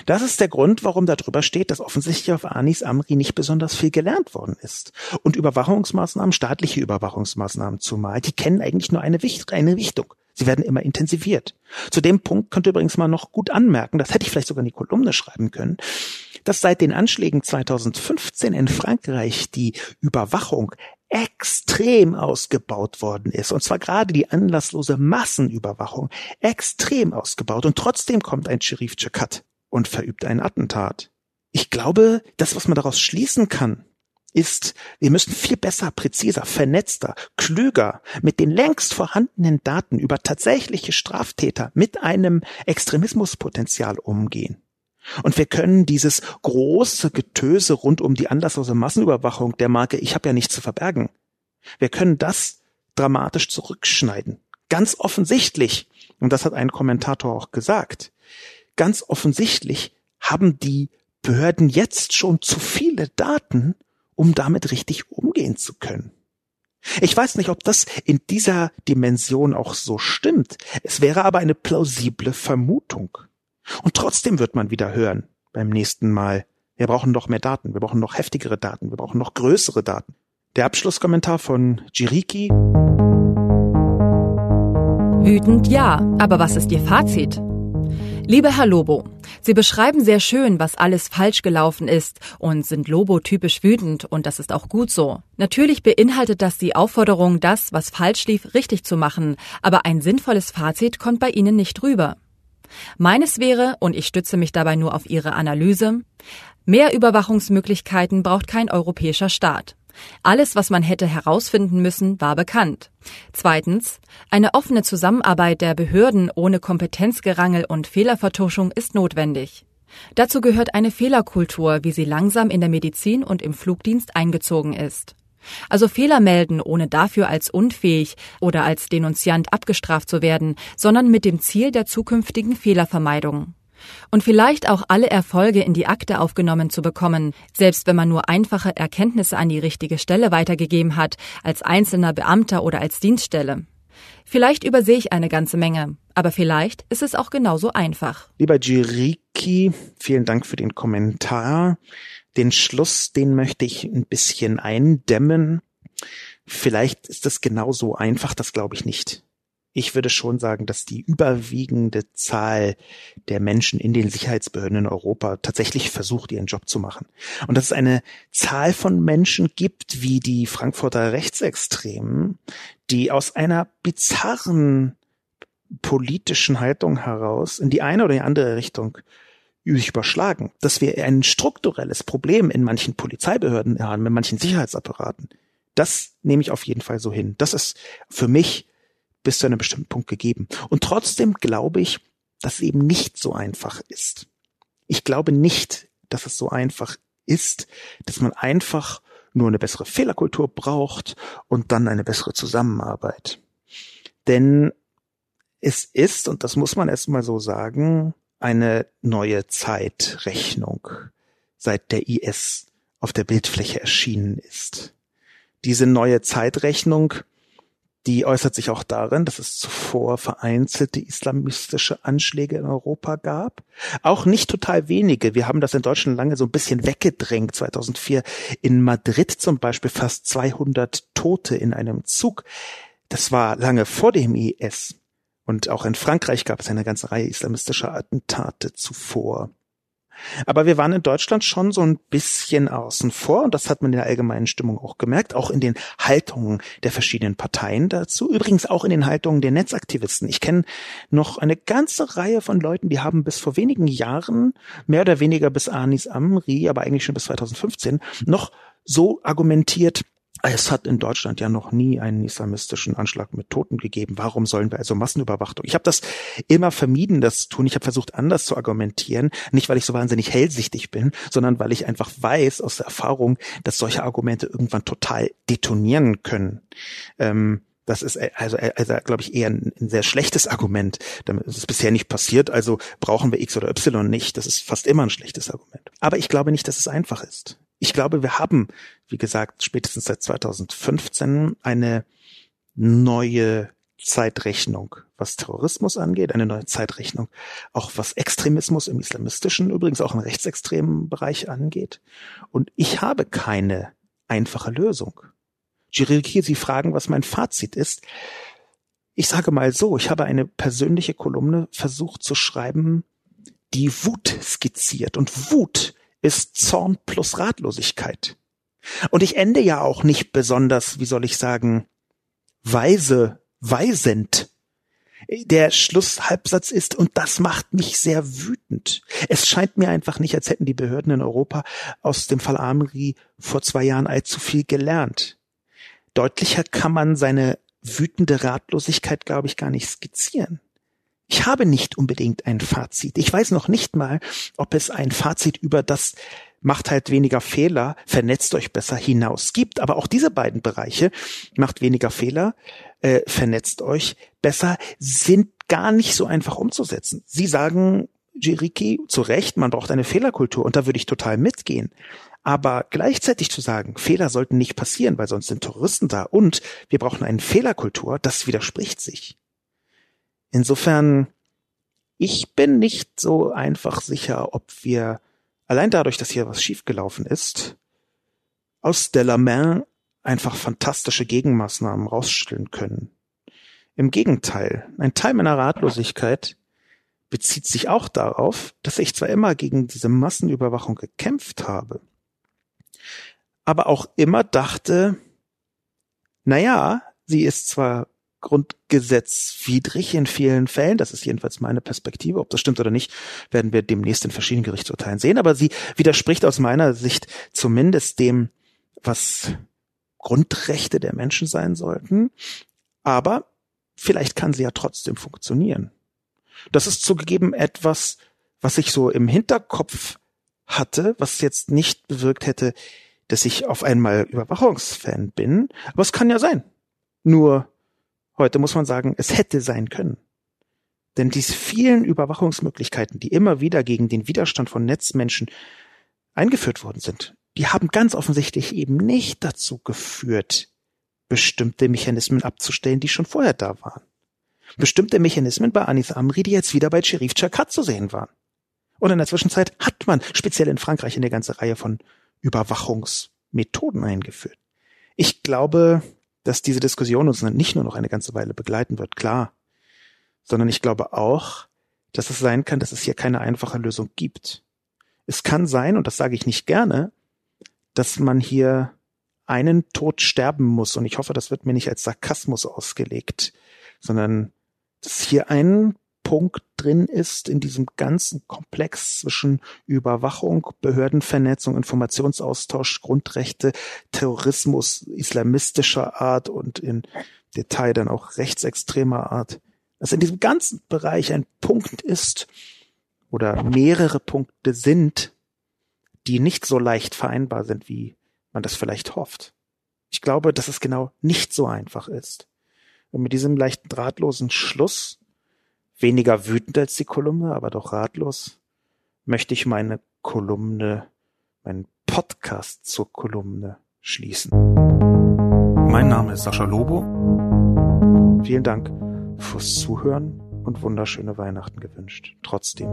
Das ist der Grund, warum da drüber steht, dass offensichtlich auf Anis Amri nicht besonders viel gelernt worden ist. Und Überwachungsmaßnahmen, staatliche Überwachungsmaßnahmen zumal, die kennen eigentlich nur eine, eine Richtung. Sie werden immer intensiviert. Zu dem Punkt könnte übrigens mal noch gut anmerken, das hätte ich vielleicht sogar in die Kolumne schreiben können, dass seit den Anschlägen 2015 in Frankreich die Überwachung extrem ausgebaut worden ist, und zwar gerade die anlasslose Massenüberwachung, extrem ausgebaut, und trotzdem kommt ein Sheriff Chakat und verübt ein Attentat. Ich glaube, das, was man daraus schließen kann, ist, wir müssen viel besser, präziser, vernetzter, klüger mit den längst vorhandenen Daten über tatsächliche Straftäter mit einem Extremismuspotenzial umgehen. Und wir können dieses große Getöse rund um die anlasslose Massenüberwachung der Marke Ich habe ja nichts zu verbergen. Wir können das dramatisch zurückschneiden. Ganz offensichtlich, und das hat ein Kommentator auch gesagt, ganz offensichtlich haben die Behörden jetzt schon zu viele Daten, um damit richtig umgehen zu können. Ich weiß nicht, ob das in dieser Dimension auch so stimmt. Es wäre aber eine plausible Vermutung. Und trotzdem wird man wieder hören beim nächsten Mal, wir brauchen noch mehr Daten, wir brauchen noch heftigere Daten, wir brauchen noch größere Daten. Der Abschlusskommentar von Jiriki. Wütend ja, aber was ist Ihr Fazit? Lieber Herr Lobo, Sie beschreiben sehr schön, was alles falsch gelaufen ist und sind Lobo typisch wütend und das ist auch gut so. Natürlich beinhaltet das die Aufforderung, das, was falsch lief, richtig zu machen, aber ein sinnvolles Fazit kommt bei Ihnen nicht rüber. Meines wäre, und ich stütze mich dabei nur auf Ihre Analyse, mehr Überwachungsmöglichkeiten braucht kein europäischer Staat. Alles, was man hätte herausfinden müssen, war bekannt. Zweitens, eine offene Zusammenarbeit der Behörden ohne Kompetenzgerangel und Fehlervertuschung ist notwendig. Dazu gehört eine Fehlerkultur, wie sie langsam in der Medizin und im Flugdienst eingezogen ist. Also Fehler melden, ohne dafür als unfähig oder als Denunziant abgestraft zu werden, sondern mit dem Ziel der zukünftigen Fehlervermeidung. Und vielleicht auch alle Erfolge in die Akte aufgenommen zu bekommen, selbst wenn man nur einfache Erkenntnisse an die richtige Stelle weitergegeben hat, als einzelner Beamter oder als Dienststelle. Vielleicht übersehe ich eine ganze Menge, aber vielleicht ist es auch genauso einfach. Lieber Jiriki, vielen Dank für den Kommentar. Den Schluss, den möchte ich ein bisschen eindämmen. Vielleicht ist das genauso einfach, das glaube ich nicht. Ich würde schon sagen, dass die überwiegende Zahl der Menschen in den Sicherheitsbehörden in Europa tatsächlich versucht, ihren Job zu machen. Und dass es eine Zahl von Menschen gibt, wie die Frankfurter Rechtsextremen, die aus einer bizarren politischen Haltung heraus in die eine oder die andere Richtung überschlagen, dass wir ein strukturelles Problem in manchen Polizeibehörden haben, in manchen Sicherheitsapparaten. Das nehme ich auf jeden Fall so hin. Das ist für mich bis zu einem bestimmten Punkt gegeben. Und trotzdem glaube ich, dass es eben nicht so einfach ist. Ich glaube nicht, dass es so einfach ist, dass man einfach nur eine bessere Fehlerkultur braucht und dann eine bessere Zusammenarbeit. Denn es ist, und das muss man erstmal so sagen, eine neue Zeitrechnung, seit der IS auf der Bildfläche erschienen ist. Diese neue Zeitrechnung, die äußert sich auch darin, dass es zuvor vereinzelte islamistische Anschläge in Europa gab. Auch nicht total wenige. Wir haben das in Deutschland lange so ein bisschen weggedrängt. 2004 in Madrid zum Beispiel fast 200 Tote in einem Zug. Das war lange vor dem IS. Und auch in Frankreich gab es eine ganze Reihe islamistischer Attentate zuvor. Aber wir waren in Deutschland schon so ein bisschen außen vor und das hat man in der allgemeinen Stimmung auch gemerkt, auch in den Haltungen der verschiedenen Parteien dazu, übrigens auch in den Haltungen der Netzaktivisten. Ich kenne noch eine ganze Reihe von Leuten, die haben bis vor wenigen Jahren, mehr oder weniger bis Anis Amri, aber eigentlich schon bis 2015, noch so argumentiert, es hat in Deutschland ja noch nie einen islamistischen Anschlag mit Toten gegeben. Warum sollen wir also Massenüberwachung? Ich habe das immer vermieden, das zu tun. Ich habe versucht, anders zu argumentieren. Nicht, weil ich so wahnsinnig hellsichtig bin, sondern weil ich einfach weiß aus der Erfahrung, dass solche Argumente irgendwann total detonieren können. Ähm, das ist also, also glaube ich, eher ein, ein, sehr schlechtes Argument. Damit ist bisher nicht passiert, also brauchen wir X oder Y nicht. Das ist fast immer ein schlechtes Argument. Aber ich glaube nicht, dass es einfach ist ich glaube, wir haben, wie gesagt, spätestens seit 2015 eine neue Zeitrechnung, was Terrorismus angeht, eine neue Zeitrechnung, auch was Extremismus im islamistischen, übrigens auch im rechtsextremen Bereich angeht. Und ich habe keine einfache Lösung. Jiriki, Sie fragen, was mein Fazit ist. Ich sage mal so, ich habe eine persönliche Kolumne versucht zu schreiben, die Wut skizziert. Und Wut ist Zorn plus Ratlosigkeit. Und ich ende ja auch nicht besonders, wie soll ich sagen, weise, weisend. Der Schlusshalbsatz ist, und das macht mich sehr wütend. Es scheint mir einfach nicht, als hätten die Behörden in Europa aus dem Fall Amri vor zwei Jahren allzu viel gelernt. Deutlicher kann man seine wütende Ratlosigkeit, glaube ich, gar nicht skizzieren. Ich habe nicht unbedingt ein Fazit. Ich weiß noch nicht mal, ob es ein Fazit über das macht halt weniger Fehler, vernetzt euch besser hinaus gibt. Aber auch diese beiden Bereiche, macht weniger Fehler, äh, vernetzt euch besser, sind gar nicht so einfach umzusetzen. Sie sagen, Jiriki, zu Recht, man braucht eine Fehlerkultur und da würde ich total mitgehen. Aber gleichzeitig zu sagen, Fehler sollten nicht passieren, weil sonst sind Terroristen da und wir brauchen eine Fehlerkultur, das widerspricht sich. Insofern, ich bin nicht so einfach sicher, ob wir allein dadurch, dass hier was schiefgelaufen ist, aus Delamain einfach fantastische Gegenmaßnahmen rausstellen können. Im Gegenteil, ein Teil meiner Ratlosigkeit bezieht sich auch darauf, dass ich zwar immer gegen diese Massenüberwachung gekämpft habe, aber auch immer dachte, na ja, sie ist zwar grundgesetzwidrig in vielen Fällen. Das ist jedenfalls meine Perspektive. Ob das stimmt oder nicht, werden wir demnächst in verschiedenen Gerichtsurteilen sehen. Aber sie widerspricht aus meiner Sicht zumindest dem, was Grundrechte der Menschen sein sollten. Aber vielleicht kann sie ja trotzdem funktionieren. Das ist zugegeben etwas, was ich so im Hinterkopf hatte, was jetzt nicht bewirkt hätte, dass ich auf einmal Überwachungsfan bin. Aber es kann ja sein. Nur Heute muss man sagen, es hätte sein können. Denn diese vielen Überwachungsmöglichkeiten, die immer wieder gegen den Widerstand von Netzmenschen eingeführt worden sind, die haben ganz offensichtlich eben nicht dazu geführt, bestimmte Mechanismen abzustellen, die schon vorher da waren. Bestimmte Mechanismen bei Anis Amri, die jetzt wieder bei Sherif Chakat zu sehen waren. Und in der Zwischenzeit hat man speziell in Frankreich eine ganze Reihe von Überwachungsmethoden eingeführt. Ich glaube, dass diese Diskussion uns nicht nur noch eine ganze Weile begleiten wird, klar, sondern ich glaube auch, dass es sein kann, dass es hier keine einfache Lösung gibt. Es kann sein, und das sage ich nicht gerne, dass man hier einen Tod sterben muss, und ich hoffe, das wird mir nicht als Sarkasmus ausgelegt, sondern dass hier ein Punkt drin ist in diesem ganzen Komplex zwischen Überwachung, Behördenvernetzung, Informationsaustausch, Grundrechte, Terrorismus islamistischer Art und in Detail dann auch rechtsextremer Art, dass in diesem ganzen Bereich ein Punkt ist oder mehrere Punkte sind, die nicht so leicht vereinbar sind, wie man das vielleicht hofft. Ich glaube, dass es genau nicht so einfach ist. Und mit diesem leichten drahtlosen Schluss weniger wütend als die Kolumne, aber doch ratlos, möchte ich meine Kolumne, meinen Podcast zur Kolumne schließen. Mein Name ist Sascha Lobo. Vielen Dank fürs Zuhören und wunderschöne Weihnachten gewünscht. Trotzdem.